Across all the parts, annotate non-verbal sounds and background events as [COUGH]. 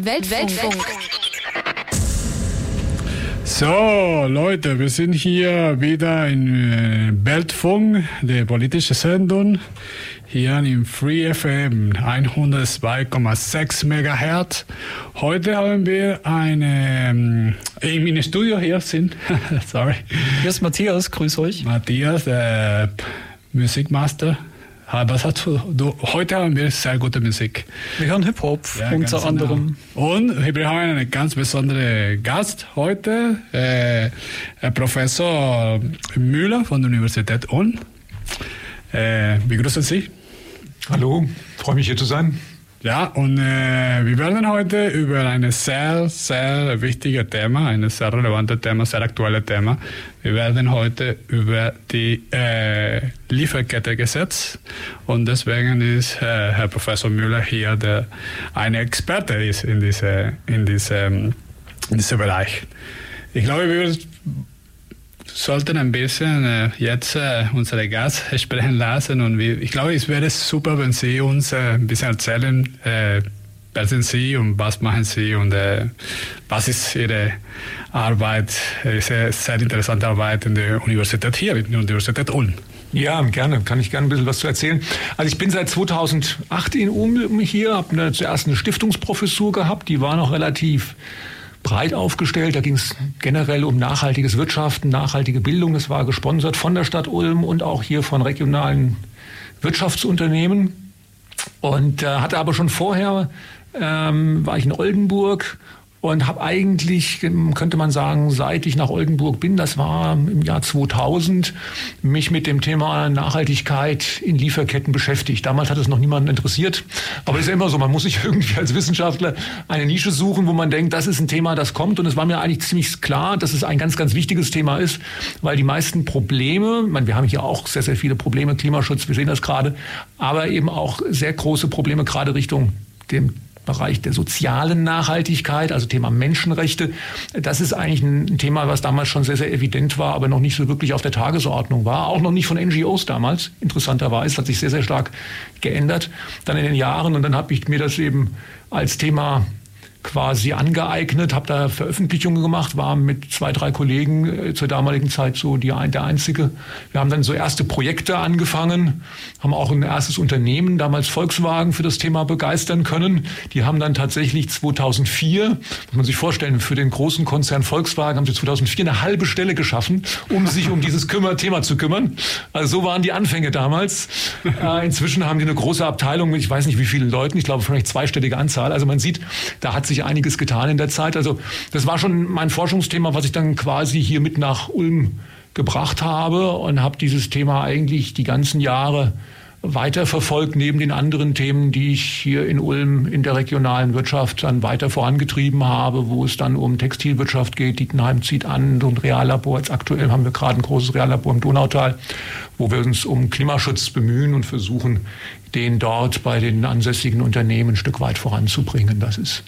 Weltfunk. So, Leute, wir sind hier wieder in äh, Weltfunk, der politische Sendung, hier im Free FM 102,6 MHz. Heute haben wir eine, ähm, in meinem Studio hier sind, [LAUGHS] sorry, Hier ist Matthias, grüß euch. Matthias, der Musikmaster. Was hast du, du, heute haben wir sehr gute Musik. Wir hören Hip-Hop Ja, unter ganz anderem. Genau. Und wir haben einen ganz besonderen Gast heute, äh, Professor Müller von der Universität Ulm. Äh, begrüßen Sie. Hallo, freue mich hier zu sein. Ja, und äh, wir werden heute über ein sehr, sehr wichtiges Thema, ein sehr relevantes Thema, sehr aktuelles Thema. Wir werden heute über die äh, Lieferkettengesetz und deswegen ist äh, Herr Professor Müller hier, der eine Experte ist in, diese, in, diesem, in diesem Bereich. Ich glaube, wir sollten ein bisschen äh, jetzt äh, unsere Gast sprechen lassen und wir, ich glaube, es wäre super, wenn Sie uns äh, ein bisschen erzählen, äh, wer sind Sie und was machen Sie und äh, was ist Ihre Arbeit, diese sehr interessante Arbeit in der Universität hier, in der Universität Ulm. Ja, gerne, kann ich gerne ein bisschen was zu erzählen. Also ich bin seit 2008 in Ulm hier, habe zuerst eine Stiftungsprofessur gehabt, die war noch relativ breit aufgestellt. Da ging es generell um nachhaltiges Wirtschaften, nachhaltige Bildung. Das war gesponsert von der Stadt Ulm und auch hier von regionalen Wirtschaftsunternehmen. Und äh, hatte aber schon vorher, ähm, war ich in Oldenburg und habe eigentlich, ähm, könnte man sagen, seit ich nach Oldenburg bin, das war im Jahr 2000, mich mit dem Thema Nachhaltigkeit in Lieferketten beschäftigt. Damals hat es noch niemanden interessiert, aber es ist ja immer so, man muss sich [LAUGHS] irgendwie als Wissenschaftler eine Nische suchen, wo man denkt, das ist ein Thema, das kommt. Und es war mir eigentlich ziemlich klar, dass es ein ganz, ganz wichtiges Thema ist, weil die meisten Probleme, meine, wir haben hier auch sehr, sehr viele Probleme, Klimaschutz, wir sehen das gerade, aber eben auch sehr große Probleme gerade Richtung dem Bereich der sozialen Nachhaltigkeit, also Thema Menschenrechte. Das ist eigentlich ein Thema, was damals schon sehr, sehr evident war, aber noch nicht so wirklich auf der Tagesordnung war. Auch noch nicht von NGOs damals, interessanterweise, hat sich sehr, sehr stark geändert dann in den Jahren. Und dann habe ich mir das eben als Thema quasi angeeignet, habe da Veröffentlichungen gemacht, war mit zwei, drei Kollegen äh, zur damaligen Zeit so die, der Einzige. Wir haben dann so erste Projekte angefangen, haben auch ein erstes Unternehmen, damals Volkswagen, für das Thema begeistern können. Die haben dann tatsächlich 2004, muss man sich vorstellen, für den großen Konzern Volkswagen haben sie 2004 eine halbe Stelle geschaffen, um sich um dieses Thema zu kümmern. Also so waren die Anfänge damals. Äh, inzwischen haben die eine große Abteilung mit, ich weiß nicht wie vielen Leuten, ich glaube vielleicht zweistellige Anzahl. Also man sieht, da hat sich einiges getan in der Zeit. Also das war schon mein Forschungsthema, was ich dann quasi hier mit nach Ulm gebracht habe und habe dieses Thema eigentlich die ganzen Jahre weiterverfolgt, neben den anderen Themen, die ich hier in Ulm in der regionalen Wirtschaft dann weiter vorangetrieben habe, wo es dann um Textilwirtschaft geht. Dietenheim zieht an und Reallabor. Jetzt aktuell haben wir gerade ein großes Reallabor im Donautal, wo wir uns um Klimaschutz bemühen und versuchen, den dort bei den ansässigen Unternehmen ein Stück weit voranzubringen. Das ist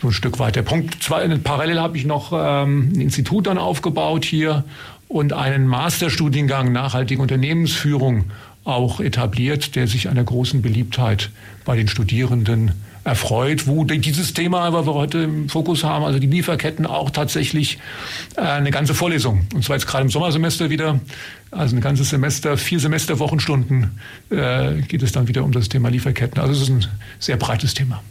so ein Stück weit der Punkt. Zwei, parallel habe ich noch ähm, ein Institut dann aufgebaut hier und einen Masterstudiengang nachhaltige Unternehmensführung auch etabliert, der sich einer großen Beliebtheit bei den Studierenden erfreut, wo dieses Thema, was wir heute im Fokus haben, also die Lieferketten auch tatsächlich äh, eine ganze Vorlesung, und zwar jetzt gerade im Sommersemester wieder, also ein ganzes Semester, vier Semester Wochenstunden, äh, geht es dann wieder um das Thema Lieferketten. Also es ist ein sehr breites Thema.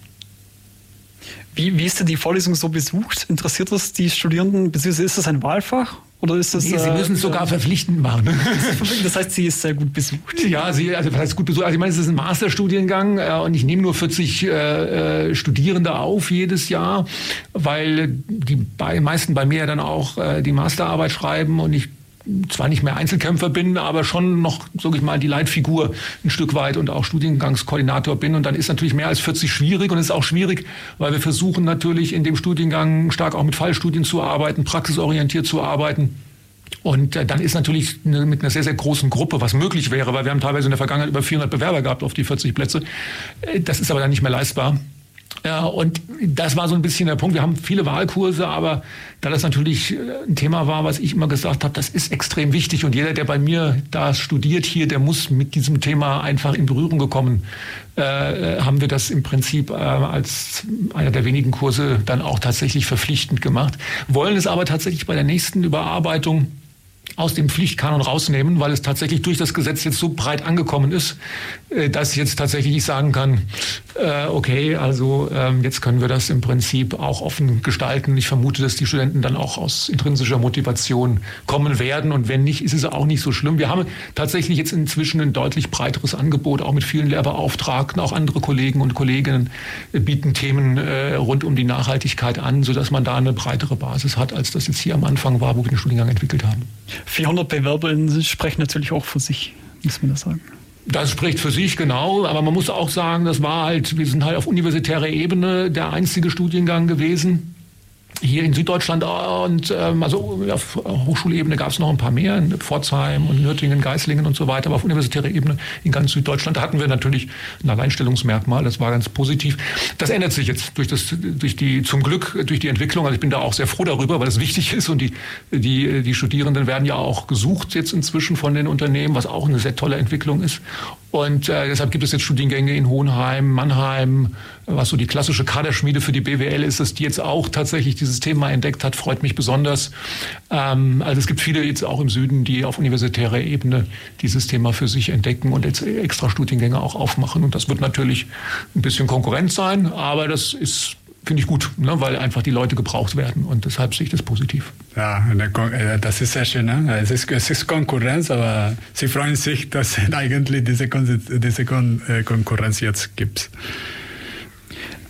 Wie, wie ist denn die Vorlesung so besucht? Interessiert das die Studierenden? Beziehungsweise ist das ein Wahlfach? Oder ist das, Nee, Sie müssen es sogar verpflichtend machen. [LAUGHS] Das heißt, sie ist sehr gut besucht. Ja, sie, also heißt gut besucht? Also ich meine, es ist ein Masterstudiengang äh, und ich nehme nur 40 äh, äh, Studierende auf jedes Jahr, weil die bei, meisten bei mir ja dann auch äh, die Masterarbeit schreiben und ich zwar nicht mehr Einzelkämpfer bin, aber schon noch, sage ich mal, die Leitfigur ein Stück weit und auch Studiengangskoordinator bin. Und dann ist natürlich mehr als 40 schwierig und es ist auch schwierig, weil wir versuchen natürlich in dem Studiengang stark auch mit Fallstudien zu arbeiten, praxisorientiert zu arbeiten. Und äh, dann ist natürlich mit einer sehr, sehr großen Gruppe, was möglich wäre, weil wir haben teilweise in der Vergangenheit über 400 Bewerber gehabt auf die 40 Plätze. Äh, das ist aber dann nicht mehr leistbar. Ja, und das war so ein bisschen der Punkt. Wir haben viele Wahlkurse, aber da das natürlich äh, ein Thema war, was ich immer gesagt habe, das ist extrem wichtig. Und jeder, der bei mir da studiert hier, der muss mit diesem Thema einfach in Berührung gekommen. Äh, äh haben wir das im Prinzip äh, als einer der wenigen Kurse dann auch tatsächlich verpflichtend gemacht. Wollen es aber tatsächlich bei der nächsten Überarbeitung aus dem Pflichtkanon rausnehmen, weil es tatsächlich durch das Gesetz jetzt so breit angekommen ist, äh, dass jetzt tatsächlich ich sagen kann, äh, okay, also ähm, jetzt können wir das im Prinzip auch offen gestalten. Ich vermute, dass die Studenten dann auch aus intrinsischer Motivation kommen werden und wenn nicht, ist es auch nicht so schlimm. Wir haben tatsächlich jetzt inzwischen ein deutlich breiteres Angebot, auch mit vielen Lehrbeauftragten, auch andere Kollegen und Kolleginnen bieten Themen äh, rund um die Nachhaltigkeit an, sodass man da eine breitere Basis hat, als das jetzt hier am Anfang war, wo wir den Studiengang entwickelt haben. 400 BewerberInnen sprechen natürlich auch für sich, muss man das sagen. Das spricht für sich, genau. Aber man muss auch sagen, das war halt, wir sind halt auf universitärer Ebene der einzige Studiengang gewesen, hier in Süddeutschland und ähm, also auf Hochschulebene gab es noch ein paar mehr, in Pforzheim und Nürtingen, Geislingen und so weiter, aber auf universitärer Ebene in ganz Süddeutschland, da hatten wir natürlich ein Alleinstellungsmerkmal, das war ganz positiv. Das ändert sich jetzt durch das, durch die, zum Glück durch die Entwicklung, also ich bin da auch sehr froh darüber, weil das wichtig ist und die, die, die Studierenden werden ja auch gesucht jetzt inzwischen von den Unternehmen, was auch eine sehr tolle Entwicklung ist. Und äh, deshalb gibt es jetzt Studiengänge in Hohenheim, Mannheim, was so die klassische Kaderschmiede für die BWL ist, dass die jetzt auch tatsächlich dieses Thema entdeckt hat, freut mich besonders. Ähm, also es gibt viele jetzt auch im Süden, die auf universitärer Ebene dieses Thema für sich entdecken und jetzt extra Studiengänge auch aufmachen. Und das wird natürlich ein bisschen Konkurrenz sein, aber das ist finde ich gut, ne, weil einfach die Leute gebraucht werden und deshalb sehe ich das positiv. Ja, äh, das ist sehr schön. Ne? Es, ist, es ist Konkurrenz, aber Sie freuen sich, [LAUGHS] dass es eigentlich diese, diese äh, Konkurrenz jetzt gibt.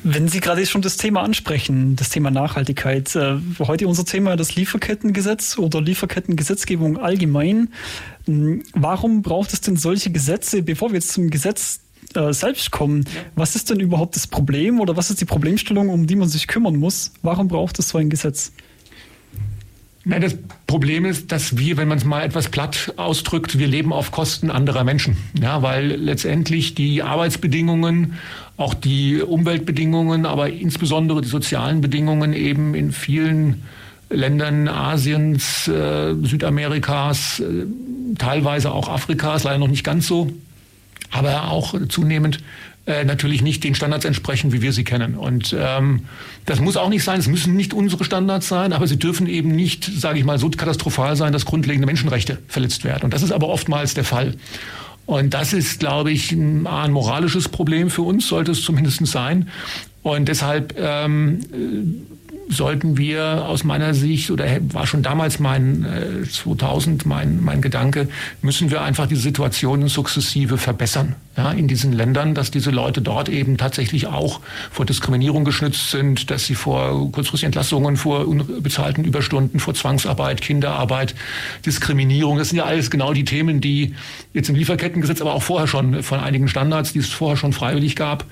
Wenn Sie gerade schon das Thema ansprechen, das Thema Nachhaltigkeit, äh, heute unser Thema das Lieferkettengesetz oder Lieferkettengesetzgebung allgemein. Hm, warum braucht es denn solche Gesetze, bevor wir jetzt zum Gesetz äh, selbst kommen. Was ist denn überhaupt das Problem oder was ist die Problemstellung, um die man sich kümmern muss? Warum braucht es so ein Gesetz? Ja, das Problem ist, dass wir, wenn man es mal etwas platt ausdrückt, wir leben auf Kosten anderer Menschen. Ja, weil letztendlich die Arbeitsbedingungen, auch die Umweltbedingungen, aber insbesondere die sozialen Bedingungen eben in vielen Ländern Asiens, äh, Südamerikas, äh, teilweise auch Afrikas, leider noch nicht ganz so, aber auch zunehmend äh, natürlich nicht den Standards entsprechen, wie wir sie kennen. Und ähm, das muss auch nicht sein. Es müssen nicht unsere Standards sein, aber sie dürfen eben nicht, sage ich mal, so katastrophal sein, dass grundlegende Menschenrechte verletzt werden. Und das ist aber oftmals der Fall. Und das ist, glaube ich, ein, ein moralisches Problem für uns, sollte es zumindest sein. Und deshalb ähm, sollten wir aus meiner Sicht, oder war schon damals mein äh, 2000 mein, mein Gedanke, müssen wir einfach die Situation sukzessive verbessern ja, in diesen Ländern, dass diese Leute dort eben tatsächlich auch vor Diskriminierung geschützt sind, dass sie vor kurzfristigen Entlassungen, vor unbezahlten Überstunden, vor Zwangsarbeit, Kinderarbeit, Diskriminierung, das sind ja alles genau die Themen, die jetzt im Lieferkettengesetz, aber auch vorher schon von einigen Standards, die es vorher schon freiwillig gab,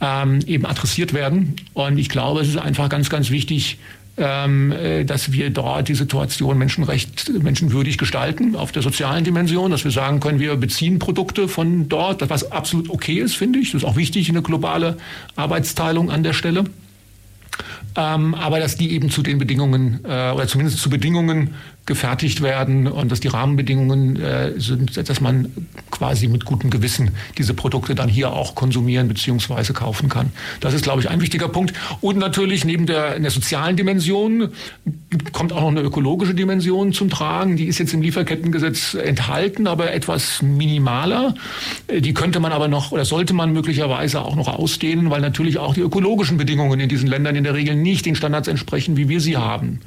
ähm, eben adressiert werden. Und ich glaube, es ist einfach ganz, ganz wichtig, ähm, äh, dass wir dort die Situation menschenrecht, menschenwürdig gestalten auf der sozialen Dimension, dass wir sagen können, wir beziehen Produkte von dort, was absolut okay ist, finde ich. Das ist auch wichtig, eine globale Arbeitsteilung an der Stelle. Ähm, aber dass die eben zu den Bedingungen äh, oder zumindest zu Bedingungen gefertigt werden und dass die Rahmenbedingungen äh, sind, dass man quasi mit gutem Gewissen diese Produkte dann hier auch konsumieren bzw. kaufen kann. Das ist, glaube ich, ein wichtiger Punkt. Und natürlich neben der, der sozialen Dimension kommt auch noch eine ökologische Dimension zum Tragen. Die ist jetzt im Lieferkettengesetz enthalten, aber etwas minimaler. Die könnte man aber noch oder sollte man möglicherweise auch noch ausdehnen, weil natürlich auch die ökologischen Bedingungen in diesen Ländern in der Regel nicht den Standards entsprechen, wie wir sie haben.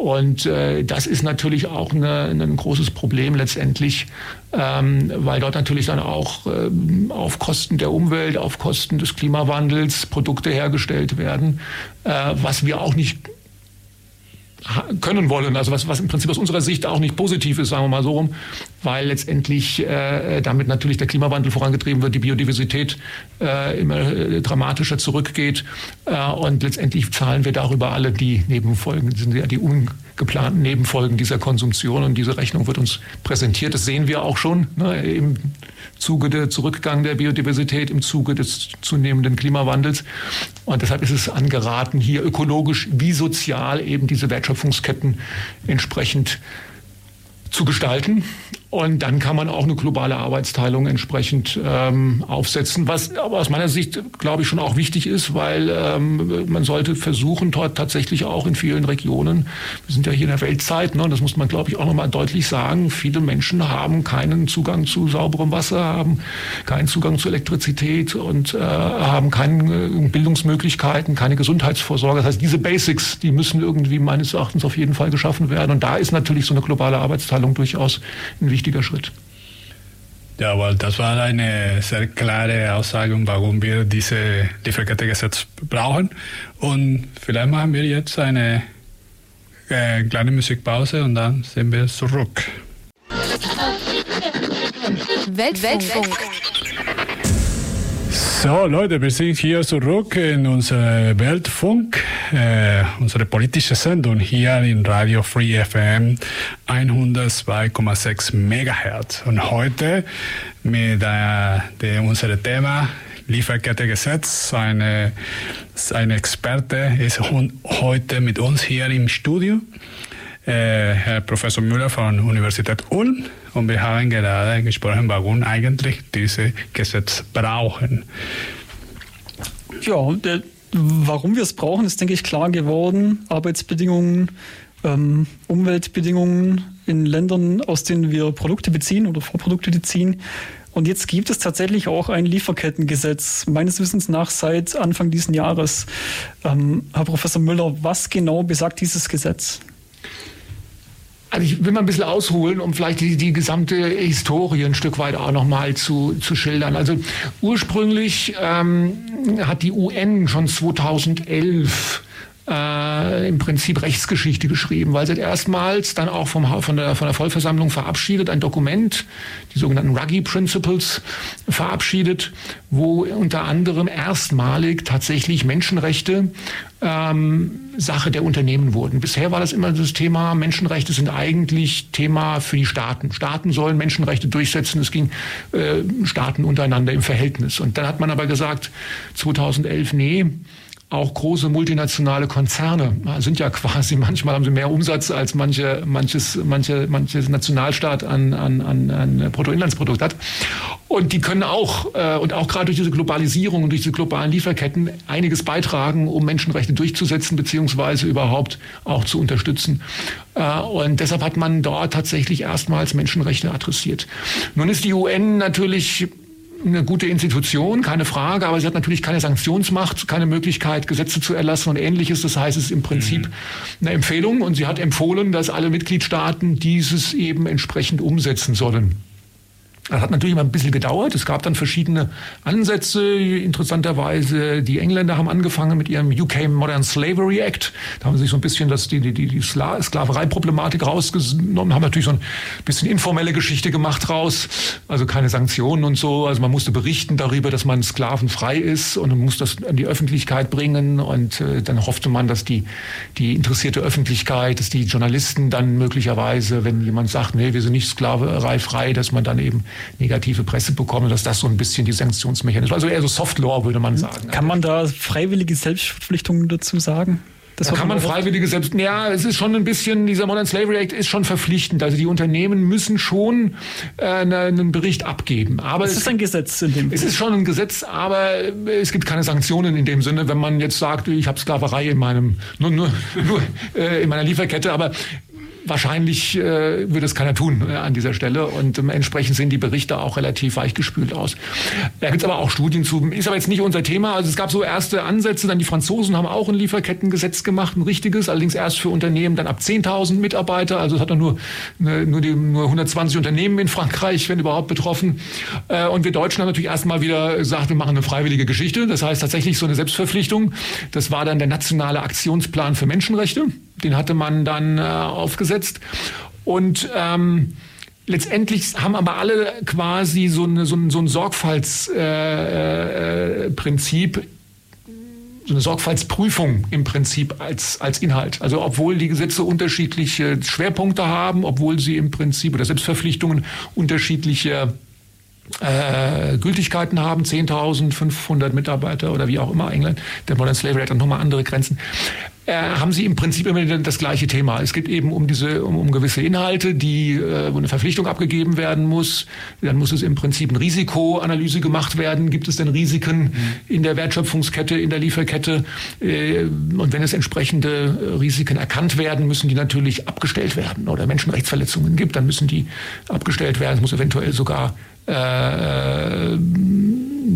Und äh, das ist natürlich auch eine, ein großes Problem letztendlich, ähm, weil dort natürlich dann auch ähm, auf Kosten der Umwelt, auf Kosten des Klimawandels Produkte hergestellt werden, äh, was wir auch nicht können wollen, also was, was im Prinzip aus unserer Sicht auch nicht positiv ist, sagen wir mal so rum. Weil letztendlich äh, damit natürlich der Klimawandel vorangetrieben wird, die Biodiversität äh, immer äh, dramatischer zurückgeht. Äh, und letztendlich zahlen wir darüber alle die Nebenfolgen, sind ja die ungeplanten Nebenfolgen dieser Konsumtion und diese Rechnung wird uns präsentiert. Das sehen wir auch schon ne, im Zuge der Zurückgang der Biodiversität, im Zuge des zunehmenden Klimawandels. Und deshalb ist es angeraten, hier ökologisch wie sozial eben diese Wertschöpfungsketten entsprechend zu gestalten und dann kann man auch eine globale Arbeitsteilung entsprechend ähm, aufsetzen, was aber aus meiner Sicht, glaube ich, schon auch wichtig ist, weil ähm, man sollte versuchen, dort tatsächlich auch in vielen Regionen, wir sind ja hier in der Weltzeit, ne, das muss man, glaube ich, auch nochmal deutlich sagen, viele Menschen haben keinen Zugang zu sauberem Wasser, haben keinen Zugang zu Elektrizität und äh, haben keine äh, Bildungsmöglichkeiten, keine Gesundheitsvorsorge. Das heißt, diese Basics, die müssen irgendwie meines Erachtens auf jeden Fall geschaffen werden. Und da ist natürlich so eine globale Arbeitsteilung durchaus ein wichtiger wichtiger Schritt. Ja, weil das war eine sehr klare Aussage, warum wir diese Lieferkettengesetz brauchen. Und vielleicht machen wir jetzt eine äh, kleine Musikpause und dann sind wir zurück. Weltfunk. So, Leute, wir sind hier zurück in unserer Weltfunk, äh, unsere politische Sendung hier in Radio Free FM 102,6 Megahertz. Und heute mit äh, unserem Thema Lieferkettengesetz. Eine, eine Experte ist heute mit uns hier im Studio. Äh, Herr Professor Müller von Universität Ulm und wir haben gerade gesprochen, warum eigentlich diese Gesetze brauchen. Ja, der, warum wir es brauchen, ist, denke ich, klar geworden. Arbeitsbedingungen, ähm, Umweltbedingungen in Ländern, aus denen wir Produkte beziehen oder Vorprodukte beziehen. Und jetzt gibt es tatsächlich auch ein Lieferkettengesetz, meines Wissens nach seit Anfang dieses Jahres. Ähm, Herr Professor Müller, was genau besagt dieses Gesetz? Also ich will mal ein bisschen ausholen, um vielleicht die, die gesamte Historie ein Stück weit auch nochmal zu, zu schildern. Also ursprünglich ähm, hat die UN schon 2011 äh, im Prinzip Rechtsgeschichte geschrieben, weil sie erstmals dann auch vom, von, der, von der Vollversammlung verabschiedet, ein Dokument, die sogenannten Ruggie Principles, verabschiedet, wo unter anderem erstmalig tatsächlich Menschenrechte ähm, Sache der Unternehmen wurden. Bisher war das immer das Thema, Menschenrechte sind eigentlich Thema für die Staaten. Staaten sollen Menschenrechte durchsetzen. Es ging äh, Staaten untereinander im Verhältnis. Und dann hat man aber gesagt, 2011, nee, auch große multinationale Konzerne sind ja quasi, [LAUGHS] manchmal haben sie mehr Umsatz als manche, manches, manche, manches Nationalstaat an, an, an, an Bruttoinlandsprodukt hat. Und die können auch, äh, und auch gerade durch diese Globalisierung und durch diese globalen Lieferketten einiges beitragen, um Menschenrechte durchzusetzen, beziehungsweise überhaupt auch zu unterstützen. Äh, und deshalb hat man dort tatsächlich erstmals Menschenrechte adressiert. Nun ist die UN natürlich eine gute Institution, keine Frage, aber sie hat natürlich keine Sanktionsmacht, keine Möglichkeit, Gesetze zu erlassen und ähnliches. Das heißt, es ist im Prinzip mhm. eine Empfehlung und sie hat empfohlen, dass alle Mitgliedstaaten dieses eben entsprechend umsetzen sollen. Das hat natürlich immer ein bisschen gedauert. Es gab dann verschiedene Ansätze. Interessanterweise, die Engländer haben angefangen mit ihrem UK Modern Slavery Act. Da haben sie sich so ein bisschen das, die, die, die Sklaverei-Problematik rausgenommen, haben natürlich so ein bisschen informelle Geschichte gemacht raus. Also keine Sanktionen und so. Also man musste berichten darüber, dass man sklavenfrei ist und man muss das an die Öffentlichkeit bringen. Und äh, dann hoffte man, dass die, die interessierte Öffentlichkeit, dass die Journalisten dann möglicherweise, wenn jemand sagt, nee, wir sind nicht sklavereifrei, dass man dann eben negative Presse bekommen, dass das so ein bisschen die Sanktionsmechanismus, also eher so Soft Law würde man sagen. Kann man da freiwillige Selbstverpflichtungen dazu sagen? Das da kann man freiwillige selbst. Ja, es ist schon ein bisschen, dieser Modern Slavery Act ist schon verpflichtend. Also die Unternehmen müssen schon äh, einen Bericht abgeben. Aber es ist ein Gesetz in dem Es ist schon ein Gesetz, aber es gibt keine Sanktionen in dem Sinne, wenn man jetzt sagt, ich habe Sklaverei in meinem nur, nur, [LAUGHS] nur äh, in meiner Lieferkette, aber Wahrscheinlich äh, würde es keiner tun äh, an dieser Stelle und ähm, entsprechend sehen die Berichte auch relativ weichgespült aus. Da gibt es aber auch Studien zu, ist aber jetzt nicht unser Thema. Also es gab so erste Ansätze, dann die Franzosen haben auch ein Lieferkettengesetz gemacht, ein richtiges, allerdings erst für Unternehmen dann ab 10.000 Mitarbeiter, also es hat dann nur, ne, nur, die, nur 120 Unternehmen in Frankreich, wenn überhaupt betroffen. Äh, und wir Deutschen haben natürlich erstmal wieder gesagt, wir machen eine freiwillige Geschichte, das heißt tatsächlich so eine Selbstverpflichtung. Das war dann der nationale Aktionsplan für Menschenrechte. Den hatte man dann äh, aufgesetzt. Und ähm, letztendlich haben aber alle quasi so, eine, so ein, so ein Sorgfaltsprinzip, äh, äh, so eine Sorgfaltsprüfung im Prinzip als, als Inhalt. Also obwohl die Gesetze unterschiedliche Schwerpunkte haben, obwohl sie im Prinzip oder Selbstverpflichtungen unterschiedliche äh, Gültigkeiten haben, 10.500 Mitarbeiter oder wie auch immer, England, der Modern Slavery hat dann nochmal andere Grenzen, äh, haben sie im Prinzip immer das gleiche Thema. Es geht eben um diese, um, um gewisse Inhalte, die, äh, wo eine Verpflichtung abgegeben werden muss. Dann muss es im Prinzip eine Risikoanalyse gemacht werden. Gibt es denn Risiken mhm. in der Wertschöpfungskette, in der Lieferkette? Äh, und wenn es entsprechende Risiken erkannt werden, müssen die natürlich abgestellt werden. Oder Menschenrechtsverletzungen gibt, dann müssen die abgestellt werden. Es muss eventuell sogar äh,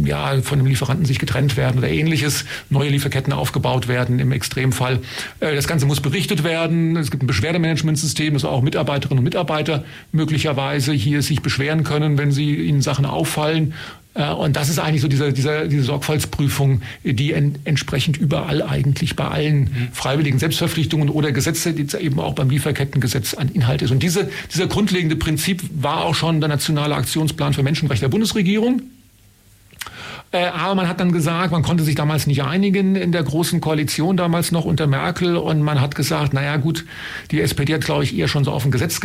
ja, von dem Lieferanten sich getrennt werden oder ähnliches, neue Lieferketten aufgebaut werden im Extremfall. Äh, das Ganze muss berichtet werden. Es gibt ein Beschwerdemanagementsystem, dass auch Mitarbeiterinnen und Mitarbeiter möglicherweise hier sich beschweren können, wenn sie ihnen Sachen auffallen äh, und das ist eigentlich so diese, diese, diese Sorgfaltsprüfung, die en, entsprechend überall eigentlich bei allen mhm. freiwilligen Selbstverpflichtungen oder Gesetze, die eben auch beim Lieferkettengesetz an Inhalt ist. Und diese, dieser grundlegende Prinzip war auch schon der nationale Aktionsplan für Menschenrechte der Bundesregierung. Äh, aber man hat dann gesagt, man konnte sich damals nicht einigen in der großen Koalition damals noch unter Merkel und man hat gesagt, naja gut, die SPD hat, glaube ich, eher schon so auf ein Gesetz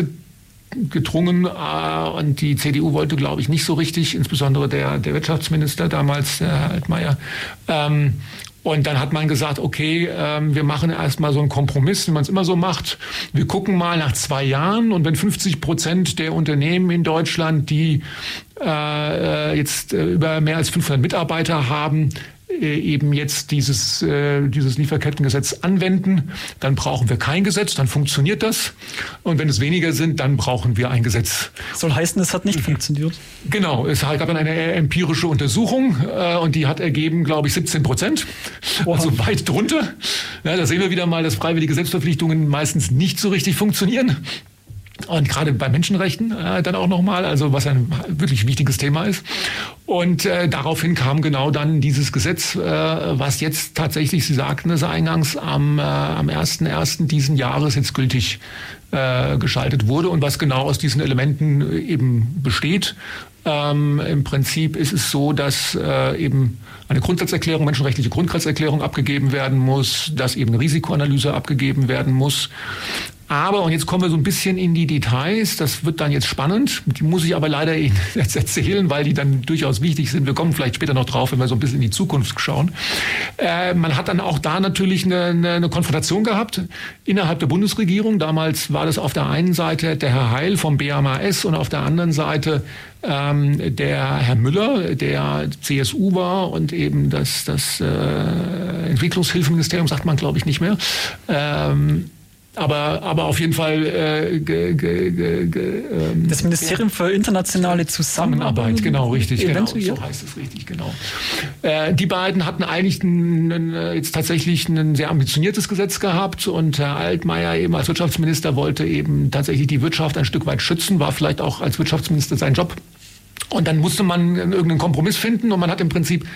gedrungen äh, und die CDU wollte, glaube ich, nicht so richtig, insbesondere der, der Wirtschaftsminister damals, Herr Altmaier. Ähm, und dann hat man gesagt, okay, ähm, wir machen erstmal so einen Kompromiss, wie man es immer so macht. Wir gucken mal nach zwei Jahren und wenn 50 Prozent der Unternehmen in Deutschland, die äh, jetzt äh, über mehr als 500 Mitarbeiter haben, äh, eben jetzt dieses, äh, dieses Lieferkettengesetz anwenden, dann brauchen wir kein Gesetz, dann funktioniert das. Und wenn es weniger sind, dann brauchen wir ein Gesetz. Soll heißen, es hat nicht funktioniert. Genau, es gab dann eine empirische Untersuchung äh, und die hat ergeben, glaube ich, 17 Prozent. Also weit drunter. Ja, da sehen wir wieder mal, dass freiwillige Selbstverpflichtungen meistens nicht so richtig funktionieren. Und gerade bei Menschenrechten äh, dann auch nochmal, also was ein wirklich wichtiges Thema ist. Und äh, daraufhin kam genau dann dieses Gesetz, äh, was jetzt tatsächlich, Sie sagten es eingangs, am, äh, am 1.1. diesen Jahres jetzt gültig äh, geschaltet wurde und was genau aus diesen Elementen äh, eben besteht. Ähm, Im Prinzip ist es so, dass äh, eben eine Grundsatzerklärung, menschenrechtliche Grundsatzerklärung abgegeben werden muss, dass eben eine Risikoanalyse abgegeben werden muss, aber, und jetzt kommen wir so ein bisschen in die Details, das wird dann jetzt spannend. Die muss ich aber leider Ihnen [LAUGHS] jetzt erzählen, weil die dann durchaus wichtig sind. Wir kommen vielleicht später noch drauf, wenn wir so ein bisschen in die Zukunft schauen. Äh, man hat dann auch da natürlich eine, eine, eine Konfrontation gehabt innerhalb der Bundesregierung. Damals war das auf der einen Seite der Herr Heil vom BAMAS und auf der anderen Seite ähm, der Herr Müller, der CSU war und eben das, das äh, Entwicklungshilfeministerium, sagt man glaube ich nicht mehr. Ähm, aber, aber auf jeden Fall äh, ge, ge, ge, ähm, das Ministerium für internationale Zusammenarbeit, genau richtig, genau, so heißt es richtig, genau. Äh, die beiden hatten eigentlich ein, ein, äh, jetzt tatsächlich ein sehr ambitioniertes Gesetz gehabt und Herr Altmaier eben als Wirtschaftsminister wollte eben tatsächlich die Wirtschaft ein Stück weit schützen, war vielleicht auch als Wirtschaftsminister sein Job. Und dann musste man irgendeinen Kompromiss finden und man hat im Prinzip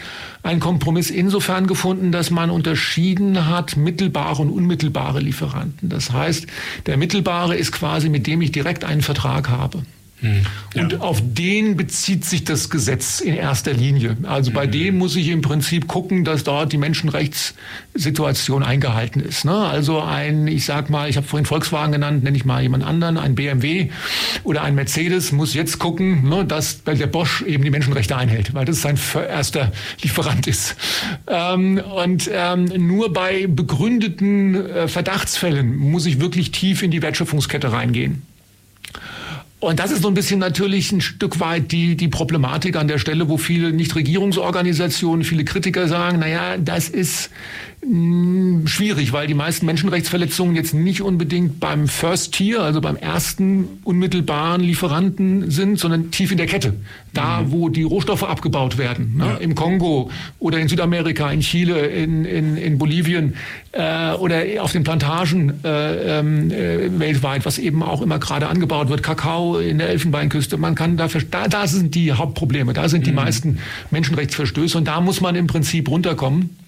einen Kompromiss insofern gefunden, dass man unterschieden hat mittelbare und unmittelbare Lieferanten. Das heißt, der mittelbare ist quasi, mit dem ich direkt einen Vertrag habe. Hm, ja. Und auf den bezieht sich das Gesetz in erster Linie. Also bei mhm. dem muss ich im Prinzip gucken, dass dort die Menschenrechtssituation eingehalten ist. Ne? Also ein, ich sag mal, ich habe vorhin Volkswagen genannt, nenne ich mal jemand anderen, ein BMW oder ein Mercedes muss jetzt gucken, ne, dass der Bosch eben die Menschenrechte einhält, weil das sein erster Lieferant ist. Ähm, und ähm, nur bei begründeten äh, Verdachtsfällen muss ich wirklich tief in die Wertschöpfungskette reingehen. Und das ist so ein bisschen natürlich ein Stück weit die, die Problematik an der Stelle, wo viele Nichtregierungsorganisationen, viele Kritiker sagen, naja, das ist schwierig, weil die meisten Menschenrechtsverletzungen jetzt nicht unbedingt beim First Tier, also beim ersten unmittelbaren Lieferanten sind, sondern tief in der Kette. Da, mhm. wo die Rohstoffe abgebaut werden. Ne? Ja. Im Kongo oder in Südamerika, in Chile, in, in, in Bolivien äh, oder auf den Plantagen äh, ähm, äh, weltweit, was eben auch immer gerade angebaut wird. Kakao in der Elfenbeinküste. Man kann da, da, da sind die Hauptprobleme. Da sind die mhm. meisten Menschenrechtsverstöße und da muss man im Prinzip runterkommen.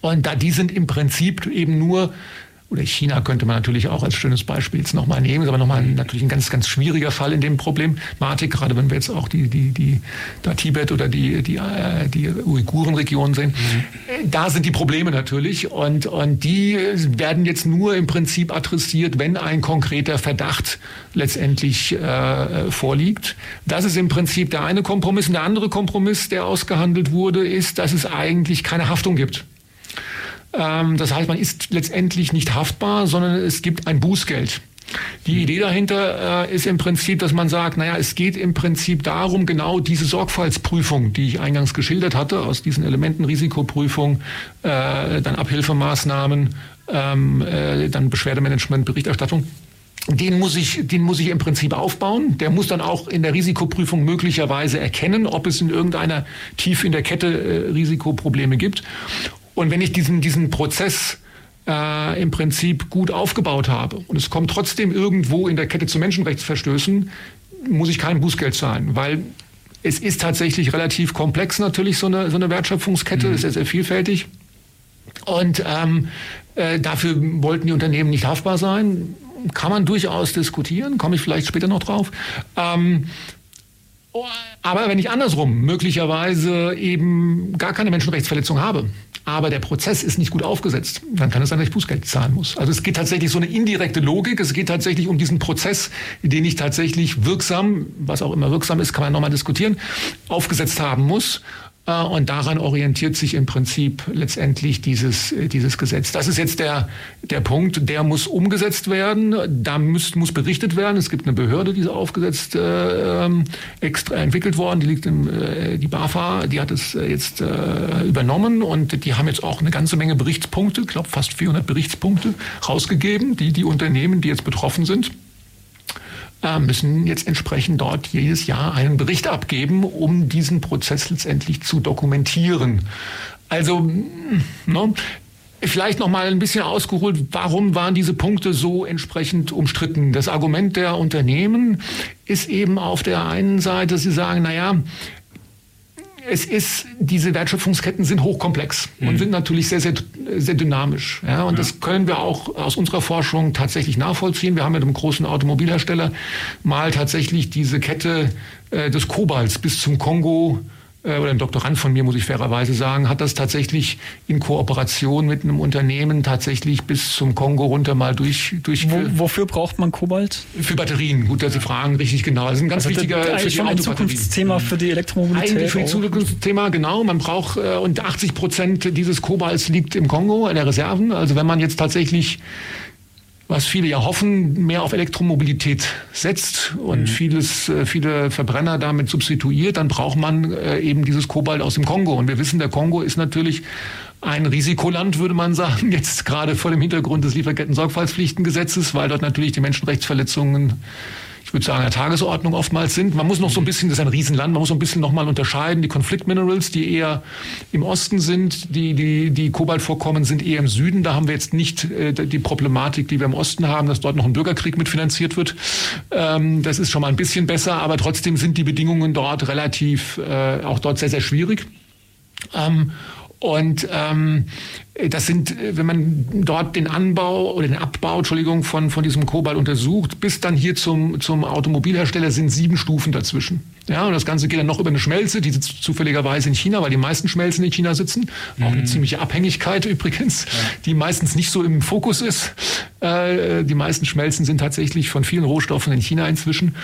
Und da die sind im Prinzip eben nur oder China könnte man natürlich auch als schönes Beispiel jetzt nochmal nehmen, ist aber nochmal natürlich ein ganz, ganz schwieriger Fall in dem Problematik, gerade wenn wir jetzt auch die, die, die, da Tibet oder die, die, äh, die Uiguren-Region sehen. Mhm. Da sind die Probleme natürlich und, und die werden jetzt nur im Prinzip adressiert, wenn ein konkreter Verdacht letztendlich äh, vorliegt. Das ist im Prinzip der eine Kompromiss. Und der andere Kompromiss, der ausgehandelt wurde, ist, dass es eigentlich keine Haftung gibt. Ähm, das heißt, man ist letztendlich nicht haftbar, sondern es gibt ein Bußgeld. Die Idee dahinter äh, ist im Prinzip, dass man sagt, naja, es geht im Prinzip darum, genau diese Sorgfaltsprüfung, die ich eingangs geschildert hatte, aus diesen Elementen Risikoprüfung, äh, dann Abhilfemaßnahmen, ähm, äh, dann Beschwerdemanagement, Berichterstattung, den muss ich, den muss ich im Prinzip aufbauen. Der muss dann auch in der Risikoprüfung möglicherweise erkennen, ob es in irgendeiner Tiefe in der Kette äh, Risikoprobleme gibt. Und wenn ich diesen, diesen Prozess äh, im Prinzip gut aufgebaut habe und es kommt trotzdem irgendwo in der Kette zu Menschenrechtsverstößen, muss ich kein Bußgeld zahlen, weil es ist tatsächlich relativ komplex natürlich, so eine, so eine Wertschöpfungskette, mhm. ist ja sehr vielfältig. Und ähm, äh, dafür wollten die Unternehmen nicht haftbar sein. Kann man durchaus diskutieren, komme ich vielleicht später noch drauf. Ähm, aber wenn ich andersrum möglicherweise eben gar keine Menschenrechtsverletzung habe, aber der Prozess ist nicht gut aufgesetzt, dann kann es sein, dass ich Bußgeld zahlen muss. Also es geht tatsächlich so eine indirekte Logik, es geht tatsächlich um diesen Prozess, den ich tatsächlich wirksam, was auch immer wirksam ist, kann man nochmal diskutieren, aufgesetzt haben muss. Äh, und daran orientiert sich im Prinzip letztendlich dieses, äh, dieses Gesetz. Das ist jetzt der, der Punkt, der muss umgesetzt werden. Da muss, muss berichtet werden. Es gibt eine Behörde, die ist aufgesetzt, äh, ähm, extra entwickelt worden. Die liegt im, äh, die BAFA, die hat es äh, jetzt äh, übernommen und die haben jetzt auch eine ganze Menge Berichtspunkte, ich glaube fast 400 Berichtspunkte rausgegeben, die die Unternehmen, die jetzt betroffen sind, müssen jetzt entsprechend dort jedes Jahr einen Bericht abgeben, um diesen Prozess letztendlich zu dokumentieren. Also, ne, Vielleicht noch mal ein bisschen ausgeholt, warum waren diese Punkte so entsprechend umstritten? Das Argument der Unternehmen ist eben auf der einen Seite, sie sagen, na ja, es ist, diese Wertschöpfungsketten sind hochkomplex mhm. und sind natürlich sehr, sehr, sehr dynamisch. Ja, und ja. das können wir auch aus unserer Forschung tatsächlich nachvollziehen. Wir haben mit einem großen Automobilhersteller mal tatsächlich diese Kette äh, des Kobalts bis zum Kongo äh, oder ein Doktorand von mir, muss ich fairerweise sagen, hat das tatsächlich in Kooperation mit einem Unternehmen tatsächlich bis zum Kongo runter mal durch, durchgeführt. Wo, wofür braucht man Kobalt? Für Batterien. Gut, dass Sie fragen, richtig genau. Das ist ein ganz also wichtiger eigentlich schon ein Zukunftsthema für die Elektromobilität. Eigentlich für ein Zukunftsthema, genau. Man braucht, äh, und 80 Prozent dieses Kobalts liegt im Kongo, in der Reserven. Also wenn man jetzt tatsächlich was viele ja hoffen, mehr auf Elektromobilität setzt und mhm. vieles, äh, viele Verbrenner damit substituiert, dann braucht man äh, eben dieses Kobalt aus dem Kongo. Und wir wissen, der Kongo ist natürlich ein Risikoland, würde man sagen, [LAUGHS] jetzt gerade vor dem Hintergrund des Lieferketten-Sorgfaltspflichtengesetzes, weil dort natürlich die Menschenrechtsverletzungen ich würde sagen, der Tagesordnung oftmals sind. Man muss noch so ein bisschen, das ist ein Riesenland, man muss so ein bisschen nochmal unterscheiden. Die Konfliktminerals, die eher im Osten sind, die, die, die Kobaltvorkommen sind eher im Süden. Da haben wir jetzt nicht äh, die Problematik, die wir im Osten haben, dass dort noch ein Bürgerkrieg mitfinanziert wird. Ähm, das ist schon mal ein bisschen besser, aber trotzdem sind die Bedingungen dort relativ, äh, auch dort sehr, sehr schwierig. Und ähm, das sind, wenn man dort den Anbau oder den Abbau, Entschuldigung, von, von diesem Kobalt untersucht, bis dann hier zum, zum Automobilhersteller sind sieben Stufen dazwischen. Ja, und das Ganze geht dann noch über eine Schmelze, die sitzt zufälligerweise in China, weil die meisten Schmelzen in China sitzen. Auch eine mhm. ziemliche Abhängigkeit übrigens, ja. die meistens nicht so im Fokus ist. Äh, die meisten Schmelzen sind tatsächlich von vielen Rohstoffen in China inzwischen.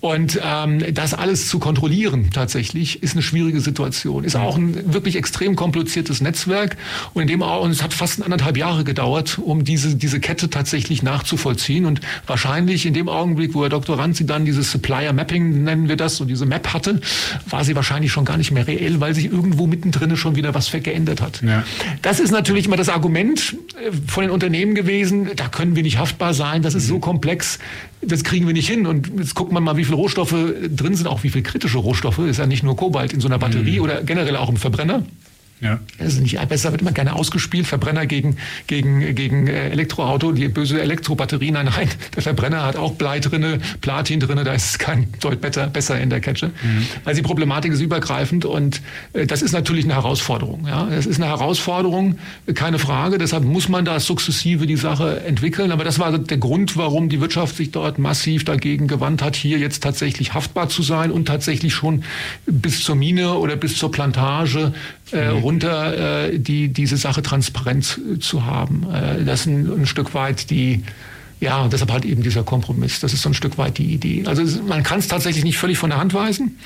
Und ähm, das alles zu kontrollieren tatsächlich ist eine schwierige Situation. Ist auch ein wirklich extrem kompliziertes Netzwerk. Und in dem und es hat fast anderthalb Jahre gedauert, um diese, diese Kette tatsächlich nachzuvollziehen. Und wahrscheinlich in dem Augenblick, wo Herr Dr. Ranzi dann dieses Supplier Mapping, nennen wir das, und diese Map hatte, war sie wahrscheinlich schon gar nicht mehr reell, weil sich irgendwo mittendrin schon wieder was geändert hat. Ja. Das ist natürlich immer das Argument äh, von den Unternehmen gewesen, da können wir nicht haftbar sein, das ist mhm. so komplex, das kriegen wir nicht hin. Und jetzt guckt man mal, wie viele Rohstoffe drin sind, auch wie viele kritische Rohstoffe, ist ja nicht nur Kobalt in so einer Batterie mhm. oder generell auch im Verbrenner. Ja. Das ist nicht besser, wird immer gerne ausgespielt. Verbrenner gegen, gegen, gegen äh, Elektroauto, die böse Elektrobatterien. Nein, nein, der Verbrenner hat auch Blei drinne, Platin drinne, da ist es kein Deut besser, besser in der Kette. Mhm. Also die Problematik ist übergreifend und äh, das ist natürlich eine Herausforderung. Ja, das ist eine Herausforderung, keine Frage. Deshalb muss man da sukzessive die Sache entwickeln. Aber das war der Grund, warum die Wirtschaft sich dort massiv dagegen gewandt hat, hier jetzt tatsächlich haftbar zu sein und tatsächlich schon bis zur Mine oder bis zur Plantage äh, mhm. Runter äh, die, diese Sache transparent zu haben. Äh, das ist ein, ein Stück weit die, ja, deshalb halt eben dieser Kompromiss. Das ist so ein Stück weit die Idee. Also man kann es tatsächlich nicht völlig von der Hand weisen,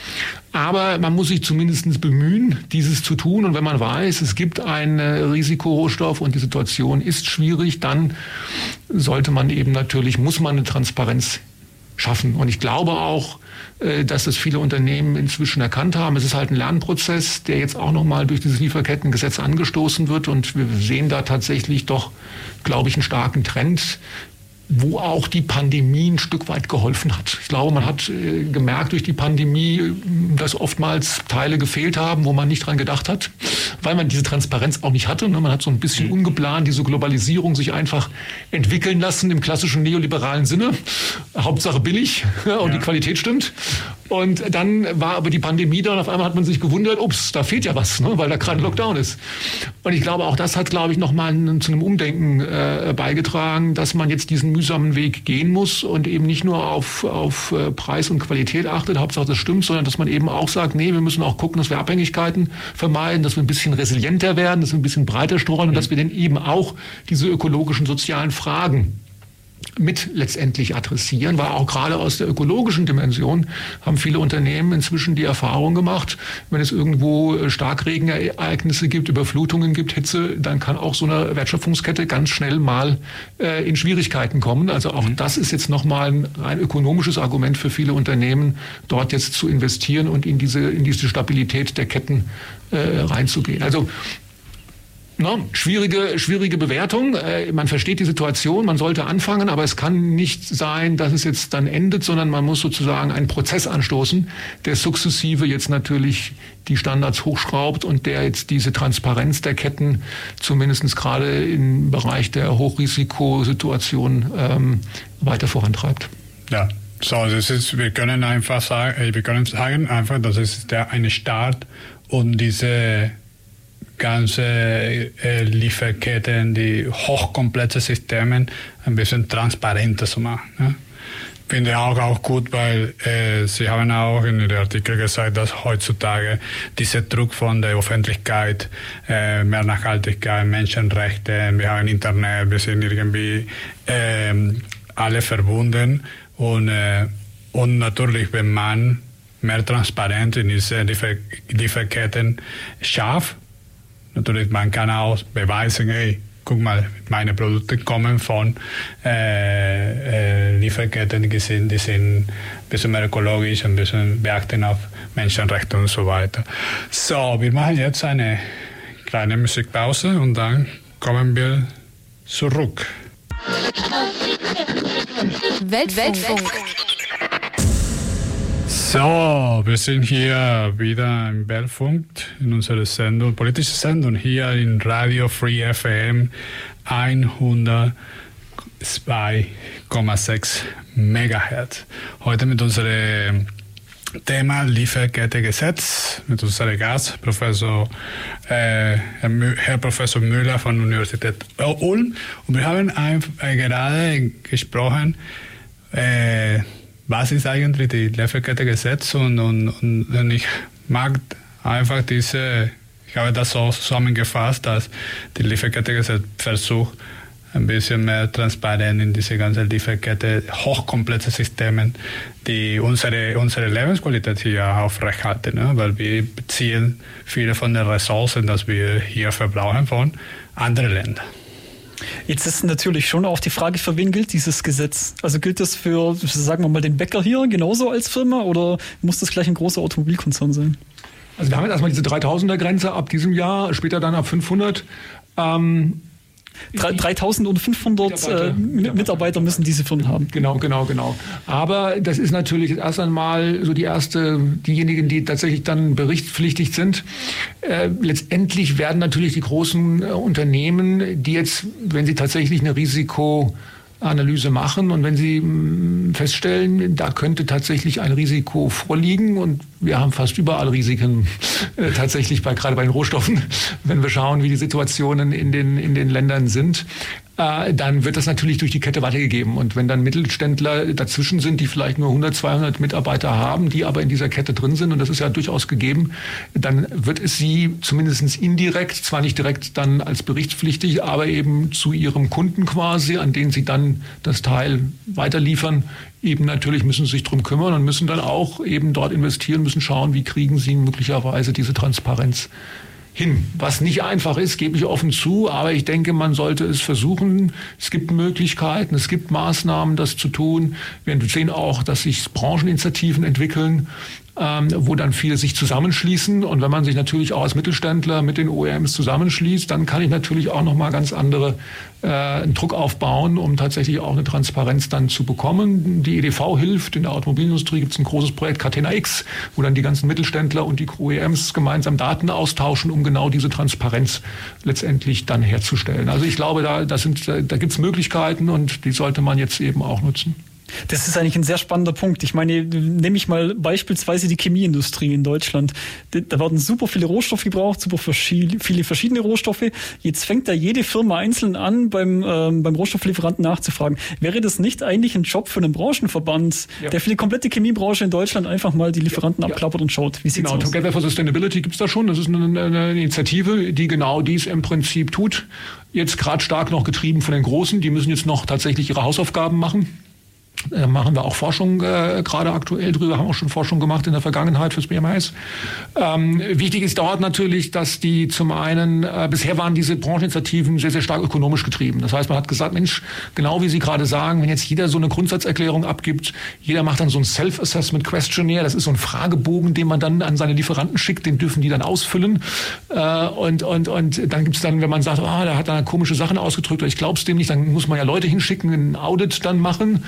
aber man muss sich zumindest bemühen, dieses zu tun. Und wenn man weiß, es gibt einen Risikorohstoff und die Situation ist schwierig, dann sollte man eben natürlich, muss man eine Transparenz schaffen. Und ich glaube auch, äh, dass das viele Unternehmen inzwischen erkannt haben. Es ist halt ein Lernprozess, der jetzt auch nochmal durch dieses Lieferkettengesetz angestoßen wird. Und wir sehen da tatsächlich doch, glaube ich, einen starken Trend wo auch die Pandemie ein Stück weit geholfen hat. Ich glaube, man hat äh, gemerkt durch die Pandemie, dass oftmals Teile gefehlt haben, wo man nicht dran gedacht hat, weil man diese Transparenz auch nicht hatte. Ne? Man hat so ein bisschen mhm. ungeplant diese Globalisierung sich einfach entwickeln lassen im klassischen neoliberalen Sinne. Hauptsache billig [LAUGHS] und ja. die Qualität stimmt. Und dann war aber die Pandemie da und auf einmal hat man sich gewundert, ups, da fehlt ja was, ne? weil da gerade Lockdown ist. Und ich glaube, auch das hat, glaube ich, nochmal zu einem Umdenken äh, beigetragen, dass man jetzt diesen mühsamen Weg gehen muss und eben nicht nur auf, auf äh, Preis und Qualität achtet, Hauptsache das stimmt, sondern dass man eben auch sagt, nee, wir müssen auch gucken, dass wir Abhängigkeiten vermeiden, dass wir ein bisschen resilienter werden, dass wir ein bisschen breiter streuen und dass wir dann eben auch diese ökologischen, sozialen Fragen mit letztendlich adressieren, weil auch gerade aus der ökologischen Dimension haben viele Unternehmen inzwischen die Erfahrung gemacht, wenn es irgendwo äh, Starkregenereignisse gibt, Überflutungen gibt, Hitze, dann kann auch so eine Wertschöpfungskette ganz schnell mal äh, in Schwierigkeiten kommen. Also auch mhm. das ist jetzt nochmal ein rein ökonomisches Argument für viele Unternehmen, dort jetzt zu investieren und in diese, in diese Stabilität der Ketten äh, reinzugehen. Also No, schwierige, schwierige Bewertung. Äh, man versteht die Situation, man sollte anfangen, aber es kann nicht sein, dass es jetzt dann endet, sondern man muss sozusagen einen Prozess anstoßen, der sukzessive jetzt natürlich die Standards hochschraubt und der jetzt diese Transparenz der Ketten zumindest gerade im Bereich der Hochrisikosituation ähm, weiter vorantreibt. Ja, so, das ist, wir können einfach sagen, äh, wir können sagen einfach, dass es der eine Start und diese ganze äh, Lieferketten, die hochkomplexe Systeme ein bisschen transparenter zu machen. Ne? Finde auch, auch gut, weil äh, Sie haben auch in dem Artikel gesagt, dass heutzutage dieser Druck von der Öffentlichkeit, äh, mehr Nachhaltigkeit, Menschenrechte, wir haben Internet, wir sind irgendwie äh, alle verbunden und, äh, und natürlich, wenn man mehr Transparenz in diese Liefer Lieferketten schafft, Natürlich, man kann auch beweisen, hey, guck mal, meine Produkte kommen von äh, äh, Lieferketten, die sind, die sind ein bisschen mehr ökologisch, ein bisschen beachten auf Menschenrechte und so weiter. So, wir machen jetzt eine kleine Musikpause und dann kommen wir zurück. Weltfunk. So, wir sind hier wieder im Weltfunk in unserer Sendung, politische Sendung hier in Radio Free FM 102,6 Megahertz. Heute mit unserem Thema Lieferkettegesetz mit unserem Gast, Professor, äh, Herr Professor Müller von der Universität Ulm. Und wir haben ein, äh, gerade gesprochen, äh, was ist eigentlich die Lieferkettegesetz und, und, und ich mag einfach diese, ich habe das so zusammengefasst, dass die Lieferkettegesetz versucht, ein bisschen mehr transparent in diese ganze Lieferkette, hochkomplexe Systeme, die unsere, unsere Lebensqualität hier aufrechthalten, ne? weil wir beziehen viele von den Ressourcen, die wir hier verbrauchen, von anderen Ländern. Jetzt ist natürlich schon auch die Frage, für wen gilt dieses Gesetz? Also gilt das für, sagen wir mal, den Bäcker hier genauso als Firma oder muss das gleich ein großer Automobilkonzern sein? Also wir haben jetzt erstmal diese 3000er Grenze ab diesem Jahr, später dann ab 500. Ähm, 3500 Mitarbeiter, äh, Mitarbeiter, Mitarbeiter, müssen diese Firmen haben. Genau, genau, genau. Aber das ist natürlich erst einmal so die erste, diejenigen, die tatsächlich dann berichtspflichtig sind. Äh, letztendlich werden natürlich die großen äh, Unternehmen, die jetzt, wenn sie tatsächlich eine Risiko Analyse machen und wenn Sie mm, feststellen, da könnte tatsächlich ein Risiko vorliegen und wir haben fast überall Risiken äh, tatsächlich bei gerade bei den Rohstoffen, wenn wir schauen, wie die Situationen in den in den Ländern sind, äh, dann wird das natürlich durch die Kette weitergegeben. Und wenn dann Mittelständler dazwischen sind, die vielleicht nur 100, 200 Mitarbeiter haben, die aber in dieser Kette drin sind, und das ist ja durchaus gegeben, dann wird es sie zumindest indirekt, zwar nicht direkt dann als berichtspflichtig, aber eben zu ihrem Kunden quasi, an den sie dann das Teil weiterliefern, eben natürlich müssen sie sich drum kümmern und müssen dann auch eben dort investieren, müssen schauen, wie kriegen sie möglicherweise diese Transparenz hin. Was nicht einfach ist, gebe ich offen zu, aber ich denke, man sollte es versuchen. Es gibt Möglichkeiten, es gibt Maßnahmen, das zu tun. Wir sehen auch, dass sich Brancheninitiativen entwickeln ähm, wo dann viele sich zusammenschließen. Und wenn man sich natürlich auch als Mittelständler mit den OEMs zusammenschließt, dann kann ich natürlich auch nochmal ganz andere äh, Druck aufbauen, um tatsächlich auch eine Transparenz dann zu bekommen. Die EDV hilft. In der Automobilindustrie gibt es ein großes Projekt Catena X, wo dann die ganzen Mittelständler und die OEMs gemeinsam Daten austauschen, um genau diese Transparenz letztendlich dann herzustellen. Also ich glaube, da, das sind, da gibt es Möglichkeiten und die sollte man jetzt eben auch nutzen. Das ist eigentlich ein sehr spannender Punkt. Ich meine, nehme ich mal beispielsweise die Chemieindustrie in Deutschland. Da werden super viele Rohstoffe gebraucht, super viele verschiedene Rohstoffe. Jetzt fängt da jede Firma einzeln an, beim, ähm, beim Rohstofflieferanten nachzufragen. Wäre das nicht eigentlich ein Job für einen Branchenverband, ja. der für die komplette Chemiebranche in Deutschland einfach mal die Lieferanten ja. abklappert und schaut, wie sieht's genau, aus? Together for Sustainability gibt's da schon. Das ist eine, eine Initiative, die genau dies im Prinzip tut. Jetzt gerade stark noch getrieben von den Großen. Die müssen jetzt noch tatsächlich ihre Hausaufgaben machen äh, machen wir auch Forschung äh, gerade aktuell drüber, haben auch schon Forschung gemacht in der Vergangenheit fürs BMS. Ähm, wichtig ist dort natürlich, dass die zum einen, äh, bisher waren diese Brancheninitiativen sehr, sehr stark ökonomisch getrieben. Das heißt, man hat gesagt, Mensch, genau wie Sie gerade sagen, wenn jetzt jeder so eine Grundsatzerklärung abgibt, jeder macht dann so ein Self-Assessment Questionnaire, das ist so ein Fragebogen, den man dann an seine Lieferanten schickt, den dürfen die dann ausfüllen. Äh, und, und, und dann gibt es dann, wenn man sagt, ah, der hat da komische Sachen ausgedrückt oder ich glaube es dem nicht, dann muss man ja Leute hinschicken, ein Audit dann machen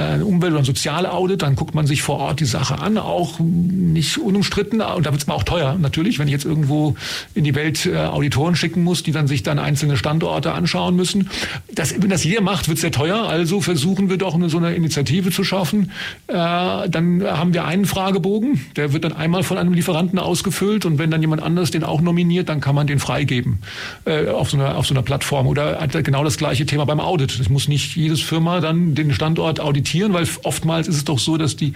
ein Umwelt- ein Sozialaudit, dann guckt man sich vor Ort die Sache an, auch nicht unumstritten. Und da wird es mal auch teuer, natürlich, wenn ich jetzt irgendwo in die Welt äh, Auditoren schicken muss, die dann sich dann einzelne Standorte anschauen müssen. Das, wenn das jeder macht, wird es sehr teuer. Also versuchen wir doch so eine Initiative zu schaffen. Äh, dann haben wir einen Fragebogen, der wird dann einmal von einem Lieferanten ausgefüllt und wenn dann jemand anders den auch nominiert, dann kann man den freigeben äh, auf, so einer, auf so einer Plattform. Oder hat genau das gleiche Thema beim Audit. Es muss nicht jedes Firma dann den Standort auditieren auditieren, weil oftmals ist es doch so, dass die,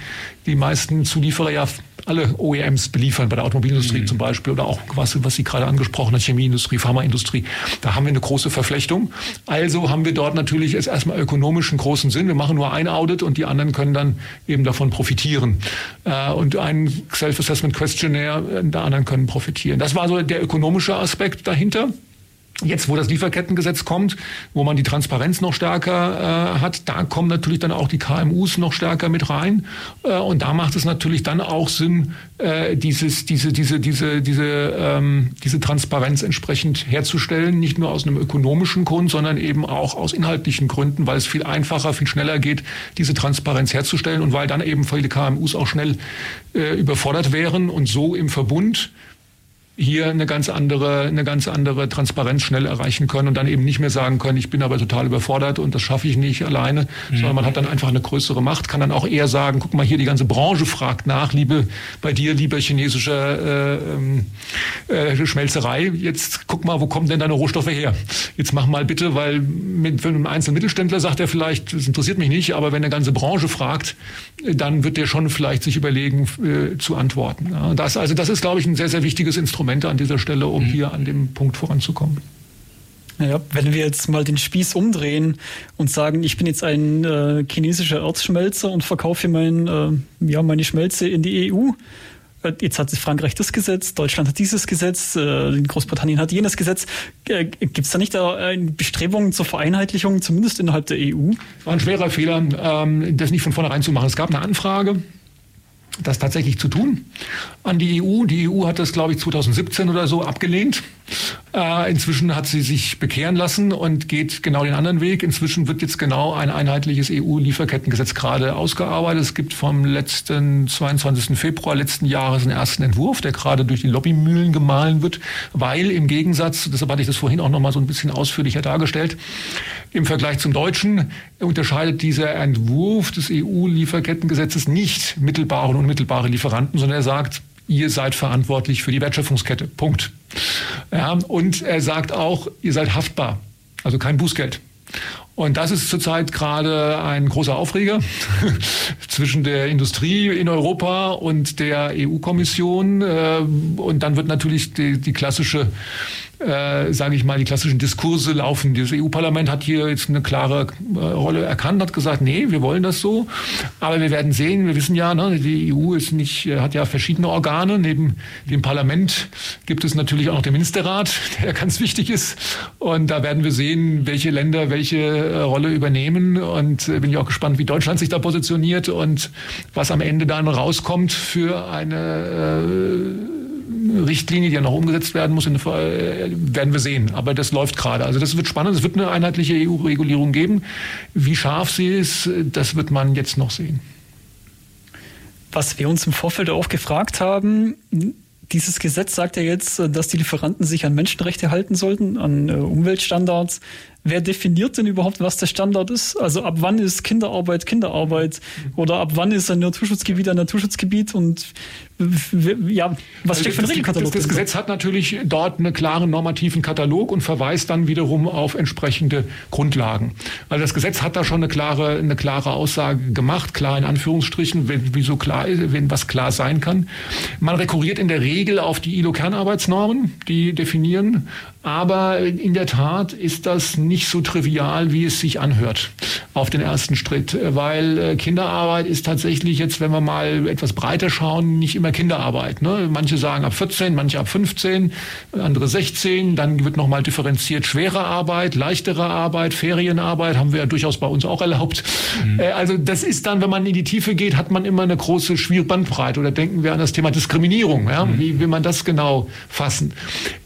die meisten Zulieferer ja alle OEMs beliefern, bei der Automobilindustrie mhm. zum Beispiel oder auch was, was Sie gerade angesprochen haben, Chemieindustrie, Pharmaindustrie. Da haben wir eine große Verflechtung. Also haben wir dort natürlich erstmal ökonomisch einen großen Sinn. Wir machen nur ein Audit und die anderen können dann eben davon profitieren. Äh, und ein Self-Assessment Questionnaire, äh, die anderen können profitieren. Das war so der ökonomische Aspekt dahinter. Jetzt, wo das Lieferkettengesetz kommt, wo man die Transparenz noch stärker äh, hat, da kommen natürlich dann auch die KMUs noch stärker mit rein. Äh, und da macht es natürlich dann auch Sinn, äh, dieses, diese, diese, diese, diese, ähm, diese Transparenz entsprechend herzustellen. Nicht nur aus einem ökonomischen Grund, sondern eben auch aus inhaltlichen Gründen, weil es viel einfacher, viel schneller geht, diese Transparenz herzustellen und weil dann eben viele KMUs auch schnell äh, überfordert wären und so im Verbund hier eine ganz andere, eine ganz andere Transparenz schnell erreichen können und dann eben nicht mehr sagen können, ich bin aber total überfordert und das schaffe ich nicht alleine, mhm. sondern man hat dann einfach eine größere Macht, kann dann auch eher sagen, guck mal hier, die ganze Branche fragt nach, liebe, bei dir, lieber chinesischer äh, ähm, äh, Schmelzerei, jetzt guck mal, wo kommen denn deine Rohstoffe her? Jetzt mach mal bitte, weil mit, für einen einzelnen Mittelständler sagt er vielleicht, das interessiert mich nicht, aber wenn eine ganze Branche fragt, dann wird der schon vielleicht sich überlegen, äh, zu antworten. Ja, das, also das ist, glaube ich, ein sehr, sehr wichtiges Instrument Instrumente an dieser Stelle, um mhm. hier an dem Punkt voranzukommen. Ja, wenn wir jetzt mal den Spieß umdrehen und sagen, ich bin jetzt ein äh, chinesischer Erzschmelzer und verkaufe mein, äh, ja, meine Schmelze in die EU. Äh, jetzt hat Frankreich das Gesetz, Deutschland hat dieses Gesetz, äh, Großbritannien hat jenes Gesetz. Äh, Gibt es da nicht da Bestrebungen zur Vereinheitlichung, zumindest innerhalb der EU? Es war ein schwerer Fehler, ähm, das nicht von vornherein zu machen. Es gab eine Anfrage das tatsächlich zu tun an die EU. Die EU hat das, glaube ich, 2017 oder so abgelehnt. Äh, inzwischen hat sie sich bekehren lassen und geht genau den anderen Weg. Inzwischen wird jetzt genau ein einheitliches EU-Lieferkettengesetz gerade ausgearbeitet. Es gibt vom letzten 22. Februar letzten Jahres einen ersten Entwurf, der gerade durch die Lobbymühlen gemahlen wird, weil im Gegensatz, deshalb hatte ich das vorhin auch noch mal so ein bisschen ausführlicher dargestellt, im Vergleich zum deutschen unterscheidet dieser Entwurf des EU-Lieferkettengesetzes nicht mittelbare und unmittelbare Lieferanten, sondern er sagt, ihr seid verantwortlich für die Wertschöpfungskette. Punkt. Ja, und er sagt auch, ihr seid haftbar, also kein Bußgeld. Und das ist zurzeit gerade ein großer Aufreger [LAUGHS] zwischen der Industrie in Europa und der EU-Kommission. Äh, und dann wird natürlich die, die klassische äh, sage ich mal, die klassischen Diskurse laufen. Das EU-Parlament hat hier jetzt eine klare äh, Rolle erkannt, hat gesagt, nee, wir wollen das so. Aber wir werden sehen, wir wissen ja, ne, die EU ist nicht, äh, hat ja verschiedene Organe. Neben dem Parlament gibt es natürlich auch noch den Ministerrat, [LAUGHS] der ganz wichtig ist. Und da werden wir sehen, welche Länder welche äh, Rolle übernehmen. Und äh, bin ich auch gespannt, wie Deutschland sich da positioniert und was am Ende dann rauskommt für eine äh, Richtlinie, die ja noch umgesetzt werden muss, äh, werden wir sehen. Aber das läuft gerade. Also das wird spannend. Es wird eine einheitliche EU-Regulierung geben. Wie scharf sie ist, das wird man jetzt noch sehen. Was wir uns im Vorfeld auch gefragt haben, dieses Gesetz sagt ja jetzt, dass die Lieferanten sich an Menschenrechte halten sollten, an äh, Umweltstandards. Wer definiert denn überhaupt, was der Standard ist? Also ab wann ist Kinderarbeit Kinderarbeit? Oder ab wann ist ein Naturschutzgebiet ein Naturschutzgebiet? Und ja, was steckt für ein Regelkatalog? Das, das Gesetz hat natürlich dort einen klaren normativen Katalog und verweist dann wiederum auf entsprechende Grundlagen. Also das Gesetz hat da schon eine klare, eine klare Aussage gemacht, klar in Anführungsstrichen, wenn, wieso klar ist, wenn was klar sein kann. Man rekurriert in der Regel auf die ILO-Kernarbeitsnormen, die definieren aber in der Tat ist das nicht so trivial, wie es sich anhört auf den ersten Schritt, weil äh, Kinderarbeit ist tatsächlich jetzt, wenn wir mal etwas breiter schauen, nicht immer Kinderarbeit. Ne? Manche sagen ab 14, manche ab 15, andere 16. Dann wird nochmal differenziert schwere Arbeit, leichtere Arbeit, Ferienarbeit haben wir ja durchaus bei uns auch erlaubt. Mhm. Äh, also das ist dann, wenn man in die Tiefe geht, hat man immer eine große Schwierbandbreite. Oder denken wir an das Thema Diskriminierung. Ja? Mhm. Wie will man das genau fassen?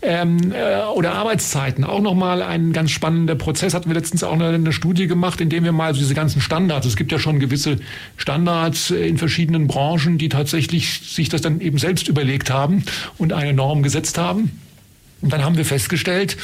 Ähm, äh, oder der Arbeitszeiten auch nochmal ein ganz spannender Prozess. Hatten wir letztens auch eine, eine Studie gemacht, in dem wir mal diese ganzen Standards, es gibt ja schon gewisse Standards in verschiedenen Branchen, die tatsächlich sich das dann eben selbst überlegt haben und eine Norm gesetzt haben. Und dann haben wir festgestellt,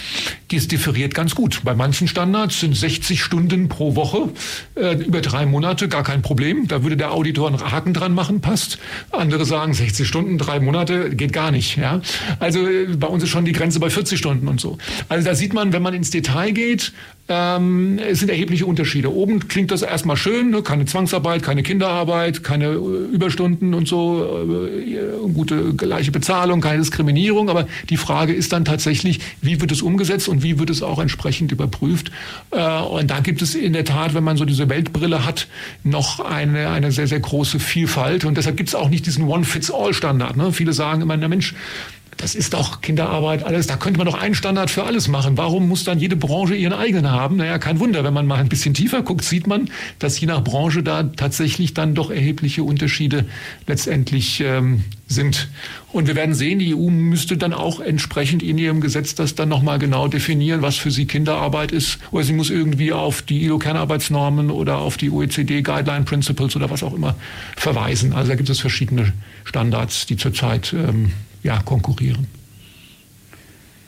dies differiert ganz gut. Bei manchen Standards sind 60 Stunden pro Woche äh, über drei Monate gar kein Problem. Da würde der Auditor einen Haken dran machen, passt. Andere sagen 60 Stunden, drei Monate geht gar nicht. Ja? Also äh, bei uns ist schon die Grenze bei 40 Stunden und so. Also da sieht man, wenn man ins Detail geht, ähm, es sind erhebliche Unterschiede. Oben klingt das erstmal schön, ne? keine Zwangsarbeit, keine Kinderarbeit, keine äh, Überstunden und so, äh, gute gleiche Bezahlung, keine Diskriminierung. Aber die Frage ist dann tatsächlich, wie wird es umgesetzt und wie wird es auch entsprechend überprüft? Äh, und da gibt es in der Tat, wenn man so diese Weltbrille hat, noch eine, eine sehr, sehr große Vielfalt. Und deshalb gibt es auch nicht diesen One-Fits-All-Standard. Ne? Viele sagen immer, na Mensch, das ist doch Kinderarbeit, alles. Da könnte man doch einen Standard für alles machen. Warum muss dann jede Branche ihren eigenen haben? Naja, kein Wunder. Wenn man mal ein bisschen tiefer guckt, sieht man, dass je nach Branche da tatsächlich dann doch erhebliche Unterschiede letztendlich ähm, sind. Und wir werden sehen, die EU müsste dann auch entsprechend in ihrem Gesetz das dann nochmal genau definieren, was für sie Kinderarbeit ist. Oder sie muss irgendwie auf die ILO-Kernarbeitsnormen oder auf die OECD Guideline Principles oder was auch immer verweisen. Also da gibt es verschiedene Standards, die zurzeit ähm, ja, konkurrieren.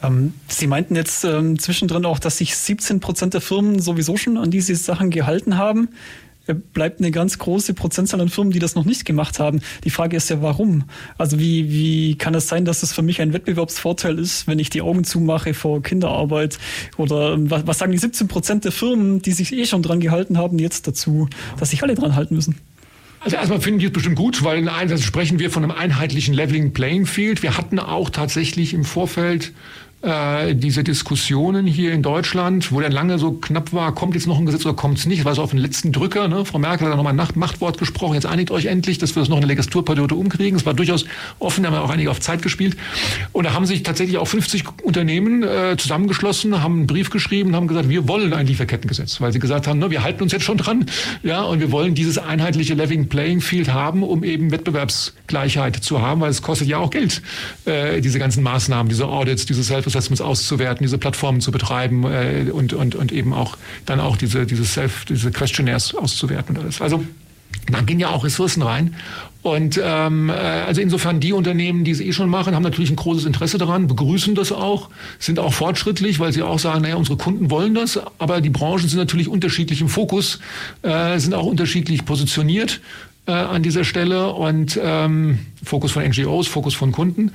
Ähm, Sie meinten jetzt ähm, zwischendrin auch, dass sich 17 Prozent der Firmen sowieso schon an diese Sachen gehalten haben. Äh, bleibt eine ganz große Prozentzahl an Firmen, die das noch nicht gemacht haben. Die Frage ist ja, warum? Also wie, wie kann es sein, dass es für mich ein Wettbewerbsvorteil ist, wenn ich die Augen zumache vor Kinderarbeit? Oder ähm, was, was sagen die 17 Prozent der Firmen, die sich eh schon dran gehalten haben, jetzt dazu, dass sich alle dran halten müssen? Also erstmal finde ich es bestimmt gut, weil in Einsatz sprechen wir von einem einheitlichen Leveling Playing Field. Wir hatten auch tatsächlich im Vorfeld äh, diese Diskussionen hier in Deutschland, wo dann lange so knapp war, kommt jetzt noch ein Gesetz oder kommt es nicht, war so auf den letzten Drücker. Ne? Frau Merkel hat da nochmal ein Machtwort gesprochen, jetzt einigt euch endlich, dass wir das noch eine Legislaturperiode umkriegen. Es war durchaus offen, da haben auch einige auf Zeit gespielt. Und da haben sich tatsächlich auch 50 Unternehmen äh, zusammengeschlossen, haben einen Brief geschrieben, haben gesagt, wir wollen ein Lieferkettengesetz, weil sie gesagt haben, ne, wir halten uns jetzt schon dran, ja, und wir wollen dieses einheitliche Leveling Playing Field haben, um eben Wettbewerbsgleichheit zu haben, weil es kostet ja auch Geld, äh, diese ganzen Maßnahmen, diese Audits, diese Self Assessments auszuwerten, diese Plattformen zu betreiben äh, und, und, und eben auch dann auch diese, diese Self, diese Questionnaires auszuwerten und alles. Also da gehen ja auch Ressourcen rein. Und ähm, äh, also insofern die Unternehmen, die es eh schon machen, haben natürlich ein großes Interesse daran, begrüßen das auch, sind auch fortschrittlich, weil sie auch sagen, naja, unsere Kunden wollen das, aber die Branchen sind natürlich unterschiedlich im Fokus, äh, sind auch unterschiedlich positioniert äh, an dieser Stelle und ähm, Fokus von NGOs, Fokus von Kunden.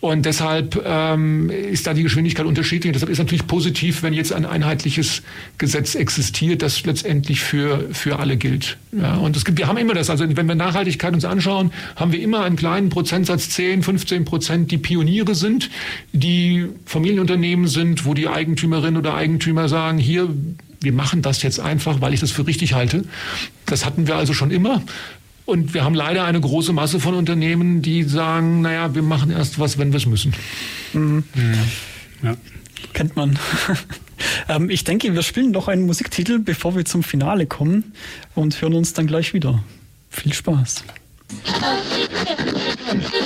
Und deshalb ähm, ist da die Geschwindigkeit unterschiedlich. Und deshalb ist natürlich positiv, wenn jetzt ein einheitliches Gesetz existiert, das letztendlich für, für alle gilt. Ja, und es gibt, wir haben immer das, also wenn wir Nachhaltigkeit uns anschauen, haben wir immer einen kleinen Prozentsatz, 10, 15 Prozent, die Pioniere sind, die Familienunternehmen sind, wo die Eigentümerin oder Eigentümer sagen, hier, wir machen das jetzt einfach, weil ich das für richtig halte. Das hatten wir also schon immer. Und wir haben leider eine große Masse von Unternehmen, die sagen, naja, wir machen erst was, wenn wir es müssen. Mhm. Ja. Kennt man. [LAUGHS] ähm, ich denke, wir spielen noch einen Musiktitel, bevor wir zum Finale kommen und hören uns dann gleich wieder. Viel Spaß.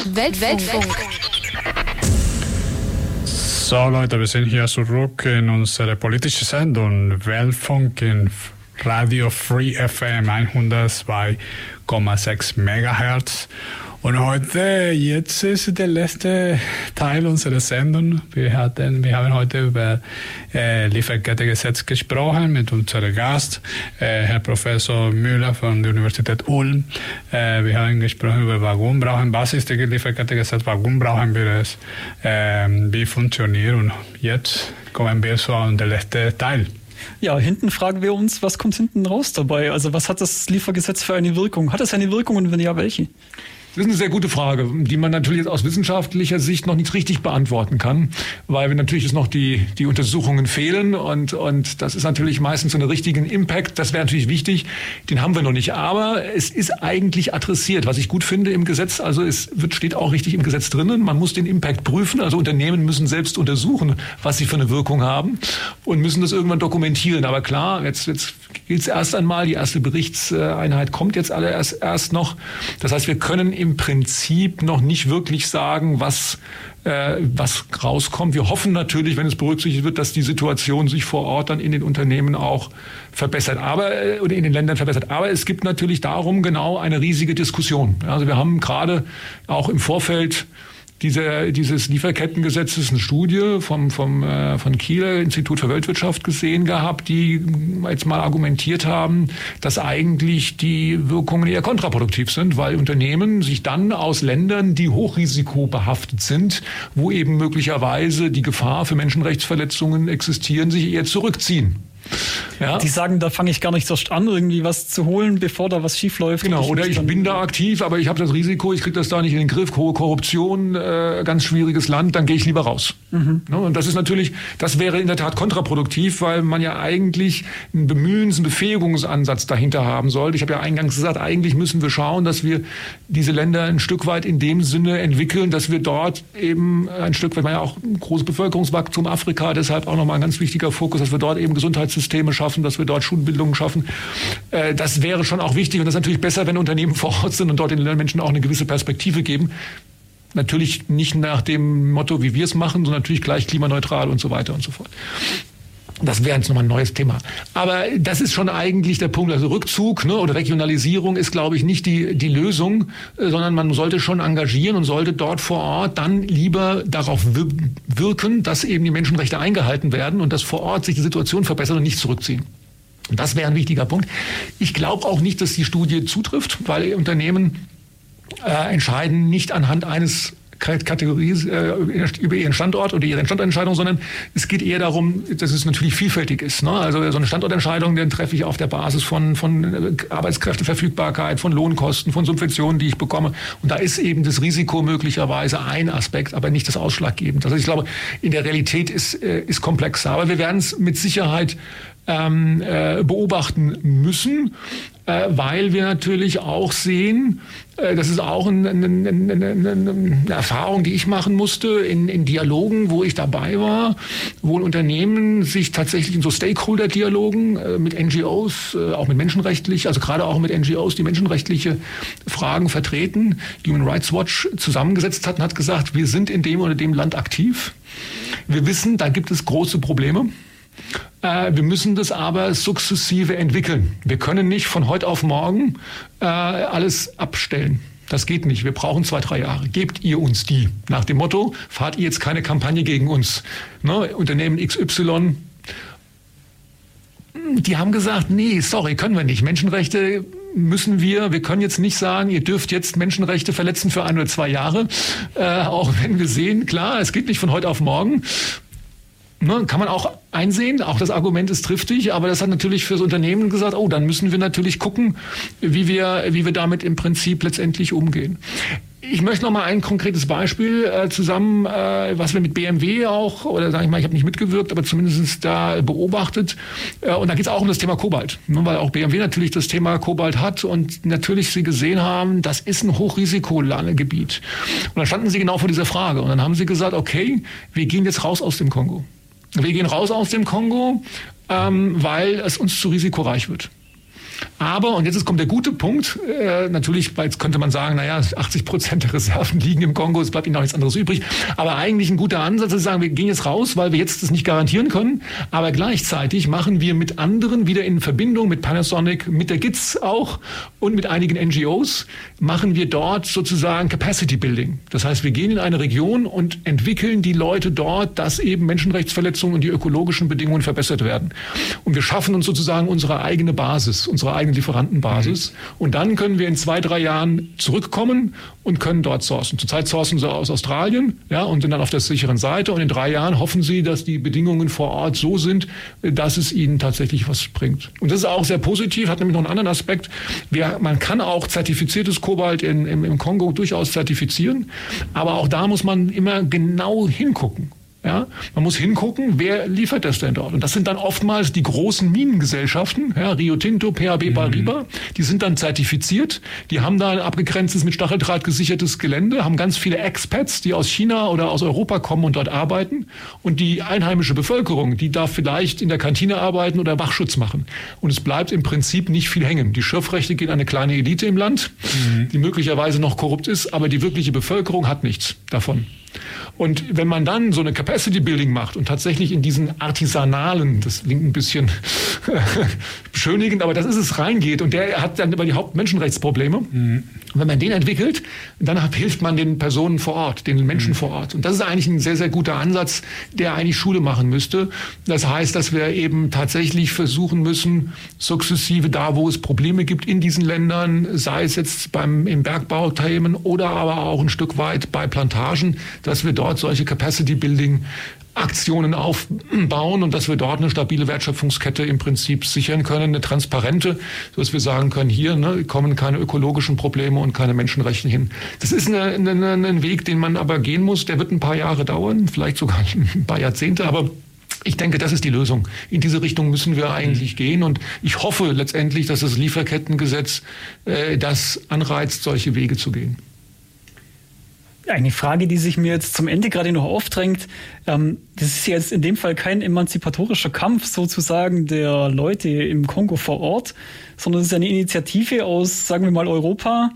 Welt Weltfunk. So Leute, wir sind hier zurück in unsere politische Sendung Weltfunk in Radio Free FM 102,6 Megahertz. Und heute, jetzt ist der letzte Teil unserer Sendung. Wir, hatten, wir haben heute über äh, Lieferkettengesetz gesprochen mit unserem Gast, äh, Herr Professor Müller von der Universität Ulm. Äh, wir haben gesprochen über warum brauchen, was ist das Lieferkettengesetz, warum brauchen wir es, äh, wie funktioniert. Und jetzt kommen wir zu dem letzten Teil. Ja, hinten fragen wir uns, was kommt hinten raus dabei? Also was hat das Liefergesetz für eine Wirkung? Hat es eine Wirkung und wenn ja, welche? Das ist eine sehr gute Frage, die man natürlich jetzt aus wissenschaftlicher Sicht noch nicht richtig beantworten kann, weil wir natürlich jetzt noch die, die Untersuchungen fehlen und, und das ist natürlich meistens so einen richtigen Impact. Das wäre natürlich wichtig. Den haben wir noch nicht. Aber es ist eigentlich adressiert, was ich gut finde im Gesetz. Also es wird, steht auch richtig im Gesetz drinnen. Man muss den Impact prüfen. Also Unternehmen müssen selbst untersuchen, was sie für eine Wirkung haben und müssen das irgendwann dokumentieren. Aber klar, jetzt, jetzt gilt es erst einmal. Die erste Berichtseinheit kommt jetzt alle erst, noch. Das heißt, wir können im Prinzip noch nicht wirklich sagen, was, äh, was rauskommt. Wir hoffen natürlich, wenn es berücksichtigt wird, dass die Situation sich vor Ort dann in den Unternehmen auch verbessert, aber äh, oder in den Ländern verbessert. Aber es gibt natürlich darum genau eine riesige Diskussion. Also wir haben gerade auch im Vorfeld diese, dieses Lieferkettengesetz ist eine Studie vom, vom, äh, von Kieler Institut für Weltwirtschaft gesehen gehabt, die jetzt mal argumentiert haben, dass eigentlich die Wirkungen eher kontraproduktiv sind, weil Unternehmen sich dann aus Ländern, die hochrisikobehaftet sind, wo eben möglicherweise die Gefahr für Menschenrechtsverletzungen existieren, sich eher zurückziehen. Ja. Die sagen, da fange ich gar nicht erst an, irgendwie was zu holen, bevor da was schief läuft. Genau, oder ich bin da aktiv, aber ich habe das Risiko, ich kriege das da nicht in den Griff, hohe Korruption, äh, ganz schwieriges Land, dann gehe ich lieber raus. Mhm. Ne? Und das ist natürlich, das wäre in der Tat kontraproduktiv, weil man ja eigentlich einen Bemühens-, einen Befähigungsansatz dahinter haben sollte. Ich habe ja eingangs gesagt, eigentlich müssen wir schauen, dass wir diese Länder ein Stück weit in dem Sinne entwickeln, dass wir dort eben ein Stück weit, man ja auch ein großes Bevölkerungswachstum Afrika, deshalb auch nochmal ein ganz wichtiger Fokus, dass wir dort eben Gesundheitssysteme schaffen, dass wir dort Schulbildungen schaffen. Äh, das wäre schon auch wichtig und das ist natürlich besser, wenn Unternehmen [LAUGHS] vor Ort sind und dort den Menschen auch eine gewisse Perspektive geben. Natürlich nicht nach dem Motto, wie wir es machen, sondern natürlich gleich klimaneutral und so weiter und so fort. Das wäre jetzt nochmal ein neues Thema. Aber das ist schon eigentlich der Punkt. Also Rückzug ne, oder Regionalisierung ist, glaube ich, nicht die, die Lösung, äh, sondern man sollte schon engagieren und sollte dort vor Ort dann lieber darauf wirken, dass eben die Menschenrechte eingehalten werden und dass vor Ort sich die Situation verbessert und nicht zurückziehen. Das wäre ein wichtiger Punkt. Ich glaube auch nicht, dass die Studie zutrifft, weil Unternehmen äh, entscheiden nicht anhand eines Kategorie äh, über ihren Standort oder ihre Standortentscheidung, sondern es geht eher darum, dass es natürlich vielfältig ist. Ne? Also so eine Standortentscheidung, den treffe ich auf der Basis von, von äh, Arbeitskräfteverfügbarkeit, von Lohnkosten, von Subventionen, die ich bekomme. Und da ist eben das Risiko möglicherweise ein Aspekt, aber nicht das Ausschlaggebende. Also ich glaube, in der Realität ist, äh, ist komplexer. Aber wir werden es mit Sicherheit ähm, äh, beobachten müssen, äh, weil wir natürlich auch sehen, äh, das ist auch ein, ein, ein, eine Erfahrung, die ich machen musste in, in Dialogen, wo ich dabei war, wo Unternehmen sich tatsächlich in so Stakeholder-Dialogen äh, mit NGOs, äh, auch mit menschenrechtlich, also gerade auch mit NGOs, die menschenrechtliche Fragen vertreten, Human Rights Watch zusammengesetzt hat und hat gesagt, wir sind in dem oder dem Land aktiv. Wir wissen, da gibt es große Probleme. Äh, wir müssen das aber sukzessive entwickeln. Wir können nicht von heute auf morgen äh, alles abstellen. Das geht nicht. Wir brauchen zwei, drei Jahre. Gebt ihr uns die. Nach dem Motto, fahrt ihr jetzt keine Kampagne gegen uns. Ne? Unternehmen XY, die haben gesagt, nee, sorry, können wir nicht. Menschenrechte müssen wir, wir können jetzt nicht sagen, ihr dürft jetzt Menschenrechte verletzen für ein oder zwei Jahre, äh, auch wenn wir sehen, klar, es geht nicht von heute auf morgen. Ne, kann man auch einsehen, auch das Argument ist triftig, aber das hat natürlich fürs Unternehmen gesagt, oh, dann müssen wir natürlich gucken, wie wir, wie wir damit im Prinzip letztendlich umgehen. Ich möchte noch mal ein konkretes Beispiel äh, zusammen, äh, was wir mit BMW auch, oder sage ich mal, ich habe nicht mitgewirkt, aber zumindest da beobachtet. Äh, und da geht es auch um das Thema Kobalt, ne, weil auch BMW natürlich das Thema Kobalt hat und natürlich sie gesehen haben, das ist ein Hochrisikogebiet. Und dann standen sie genau vor dieser Frage und dann haben sie gesagt, okay, wir gehen jetzt raus aus dem Kongo. Wir gehen raus aus dem Kongo, ähm, weil es uns zu risikoreich wird. Aber, und jetzt kommt der gute Punkt, äh, natürlich jetzt könnte man sagen, naja, 80 Prozent der Reserven [LAUGHS] liegen im Kongo, es bleibt ihnen auch nichts anderes übrig. Aber eigentlich ein guter Ansatz ist zu sagen, wir gehen jetzt raus, weil wir jetzt das nicht garantieren können. Aber gleichzeitig machen wir mit anderen wieder in Verbindung, mit Panasonic, mit der GITS auch und mit einigen NGOs, machen wir dort sozusagen Capacity Building. Das heißt, wir gehen in eine Region und entwickeln die Leute dort, dass eben Menschenrechtsverletzungen und die ökologischen Bedingungen verbessert werden. Und wir schaffen uns sozusagen unsere eigene Basis, unsere eigene Lieferantenbasis. Mhm. Und dann können wir in zwei, drei Jahren zurückkommen und können dort sourcen. Zurzeit sourcen sie aus Australien ja, und sind dann auf der sicheren Seite. Und in drei Jahren hoffen sie, dass die Bedingungen vor Ort so sind, dass es ihnen tatsächlich was bringt. Und das ist auch sehr positiv, hat nämlich noch einen anderen Aspekt. Wir, man kann auch zertifiziertes Kobalt in, im, im Kongo durchaus zertifizieren. Aber auch da muss man immer genau hingucken. Ja, man muss hingucken, wer liefert das denn dort? Und das sind dann oftmals die großen Minengesellschaften, ja, Rio Tinto, PHB Bariba, mhm. die sind dann zertifiziert, die haben da ein abgegrenztes, mit Stacheldraht gesichertes Gelände, haben ganz viele Expats, die aus China oder aus Europa kommen und dort arbeiten. Und die einheimische Bevölkerung, die darf vielleicht in der Kantine arbeiten oder Wachschutz machen. Und es bleibt im Prinzip nicht viel hängen. Die Schürfrechte gehen an eine kleine Elite im Land, mhm. die möglicherweise noch korrupt ist, aber die wirkliche Bevölkerung hat nichts davon. Und wenn man dann so eine Capacity Building macht und tatsächlich in diesen artisanalen, das klingt ein bisschen [LAUGHS] beschönigend, aber das ist es, reingeht und der hat dann über die Hauptmenschenrechtsprobleme. Mhm. Und wenn man den entwickelt, dann hilft man den Personen vor Ort, den Menschen mhm. vor Ort. Und das ist eigentlich ein sehr, sehr guter Ansatz, der eigentlich Schule machen müsste. Das heißt, dass wir eben tatsächlich versuchen müssen, sukzessive da, wo es Probleme gibt in diesen Ländern, sei es jetzt beim, im Bergbauthemen oder aber auch ein Stück weit bei Plantagen, dass wir dort solche Capacity Building Aktionen aufbauen und dass wir dort eine stabile Wertschöpfungskette im Prinzip sichern können, eine transparente, sodass wir sagen können, hier ne, kommen keine ökologischen Probleme und keine Menschenrechte hin. Das ist eine, eine, ein Weg, den man aber gehen muss. Der wird ein paar Jahre dauern, vielleicht sogar [LAUGHS] ein paar Jahrzehnte, aber ich denke, das ist die Lösung. In diese Richtung müssen wir eigentlich gehen. Und ich hoffe letztendlich, dass das Lieferkettengesetz äh, das anreizt, solche Wege zu gehen. Eine Frage, die sich mir jetzt zum Ende gerade noch aufdrängt. Ähm, das ist jetzt in dem Fall kein emanzipatorischer Kampf sozusagen der Leute im Kongo vor Ort, sondern es ist eine Initiative aus, sagen wir mal, Europa,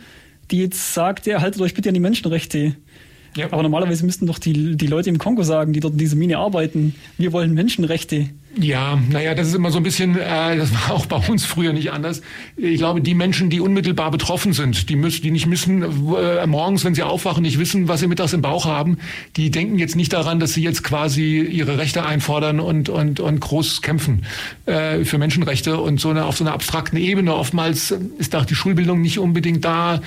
die jetzt sagt, ja, haltet euch bitte an die Menschenrechte. Ja. Aber normalerweise müssten doch die, die Leute im Kongo sagen, die dort in dieser Mine arbeiten, wir wollen Menschenrechte. Ja, naja, das ist immer so ein bisschen, äh, das war auch bei uns früher nicht anders. Ich glaube, die Menschen, die unmittelbar betroffen sind, die müssen, die nicht müssen, äh, morgens, wenn sie aufwachen, nicht wissen, was sie mittags im Bauch haben, die denken jetzt nicht daran, dass sie jetzt quasi ihre Rechte einfordern und, und, und groß kämpfen äh, für Menschenrechte und so eine, auf so einer abstrakten Ebene. Oftmals ist da die Schulbildung nicht unbedingt da,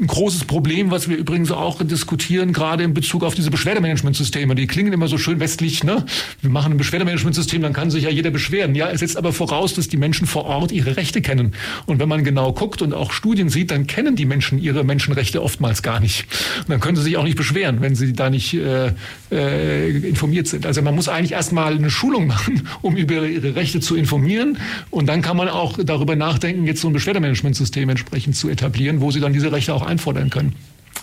ein großes Problem, was wir übrigens auch diskutieren, gerade in Bezug auf diese Beschwerdemanagementsysteme. Die klingen immer so schön westlich, ne? Wir machen ein Beschwerdemanagementsystem, dann kann sich ja jeder beschweren. Ja, es setzt aber voraus, dass die Menschen vor Ort ihre Rechte kennen. Und wenn man genau guckt und auch Studien sieht, dann kennen die Menschen ihre Menschenrechte oftmals gar nicht. Und dann können sie sich auch nicht beschweren, wenn sie da nicht äh, äh, informiert sind. Also man muss eigentlich erstmal eine Schulung [LAUGHS] machen, um über ihre Rechte zu informieren. Und dann kann man auch darüber nachdenken, jetzt so ein Beschwerdemanagementsystem entsprechend zu etablieren, wo sie dann diese Rechte auch einfordern können.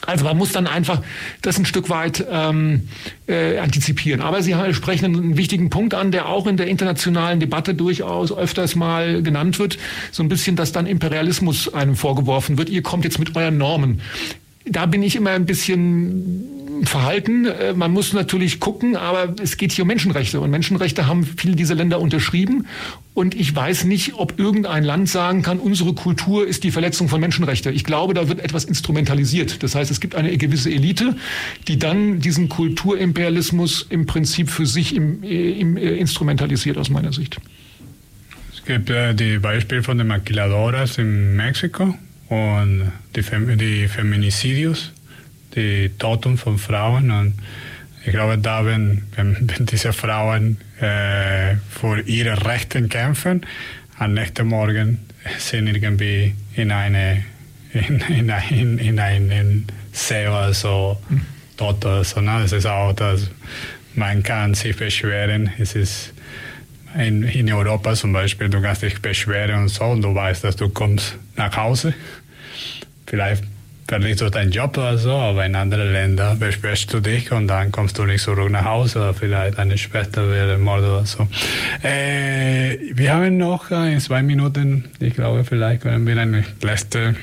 Also man muss dann einfach das ein Stück weit ähm, äh, antizipieren. Aber Sie sprechen einen wichtigen Punkt an, der auch in der internationalen Debatte durchaus öfters mal genannt wird. So ein bisschen, dass dann Imperialismus einem vorgeworfen wird. Ihr kommt jetzt mit euren Normen. Da bin ich immer ein bisschen verhalten. Äh, man muss natürlich gucken, aber es geht hier um Menschenrechte und Menschenrechte haben viele dieser Länder unterschrieben. Und ich weiß nicht, ob irgendein Land sagen kann, unsere Kultur ist die Verletzung von Menschenrechten. Ich glaube, da wird etwas instrumentalisiert. Das heißt, es gibt eine gewisse Elite, die dann diesen Kulturimperialismus im Prinzip für sich im, äh, im, äh, instrumentalisiert aus meiner Sicht. Es gibt äh, die Beispiele von den Maquiladoras in Mexiko und die, Fem die Feminicidios, die Toten von Frauen. Und ich glaube, da, wenn, wenn, [LAUGHS] wenn diese Frauen äh, für ihre Rechte kämpfen, am nächsten Morgen sind irgendwie in eine in, in, in, in einen See oder so tot oder so. Ne? Es ist auch, dass man kann sich beschweren. Es ist in, in Europa zum Beispiel, du kannst dich beschweren und so und du weißt, dass du kommst nach Hause. Vielleicht verlierst du deinen Job oder so, aber in anderen Ländern beschwerst du dich und dann kommst du nicht zurück nach Hause oder vielleicht deine Schwester wird ermordet oder so. Äh, wir haben noch äh, in zwei Minuten, ich glaube, vielleicht können wir eine letzte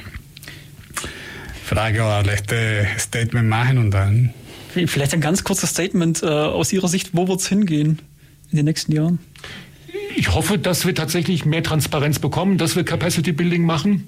Frage oder letzte Statement machen und dann. Vielleicht ein ganz kurzes Statement äh, aus Ihrer Sicht, wo wird es hingehen in den nächsten Jahren? Ich hoffe, dass wir tatsächlich mehr Transparenz bekommen, dass wir Capacity Building machen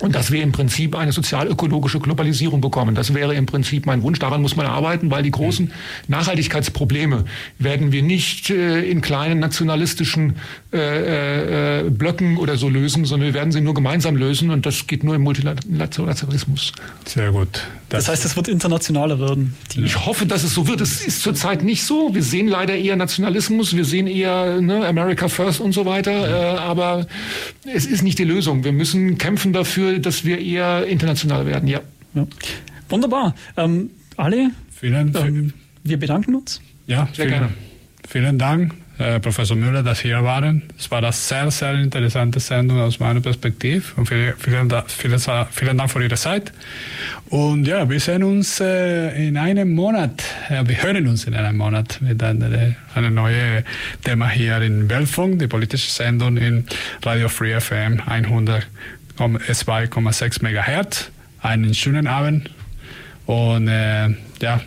und dass wir im Prinzip eine sozial-ökologische Globalisierung bekommen. Das wäre im Prinzip mein Wunsch. Daran muss man arbeiten, weil die großen Nachhaltigkeitsprobleme werden wir nicht äh, in kleinen nationalistischen äh, äh, Blöcken oder so lösen, sondern wir werden sie nur gemeinsam lösen und das geht nur im Multilateralismus. Sehr gut. Das, das heißt, es wird internationaler werden. ich hoffe, dass es so wird. Es ist zurzeit nicht so. Wir sehen leider eher Nationalismus, wir sehen eher ne, America First und so weiter. Äh, aber es ist nicht die Lösung. Wir müssen kämpfen dafür, dass wir eher international werden, ja. ja. Wunderbar. Ähm, alle, vielen, ähm, wir bedanken uns. Ja, sehr vielen, gerne. Vielen Dank, äh, Professor Müller, dass Sie hier waren. Es war eine sehr, sehr interessante Sendung aus meiner Perspektive. Und vielen, vielen, vielen, vielen Dank für Ihre Zeit. Und ja, wir sehen uns äh, in einem Monat. Wir hören uns in einem Monat mit einem eine neuen Thema hier in Weltfunk, die politische Sendung in Radio Free FM 100. 2,6 Megahertz. Einen schönen Abend. Und äh, ja,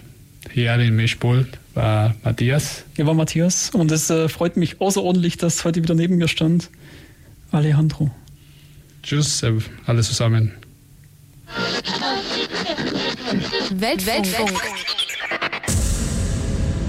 hier im Mischpult war Matthias. Hier war Matthias. Und es äh, freut mich außerordentlich, dass heute wieder neben mir stand Alejandro. Tschüss, äh, alle zusammen. Weltfunk. Weltfunk.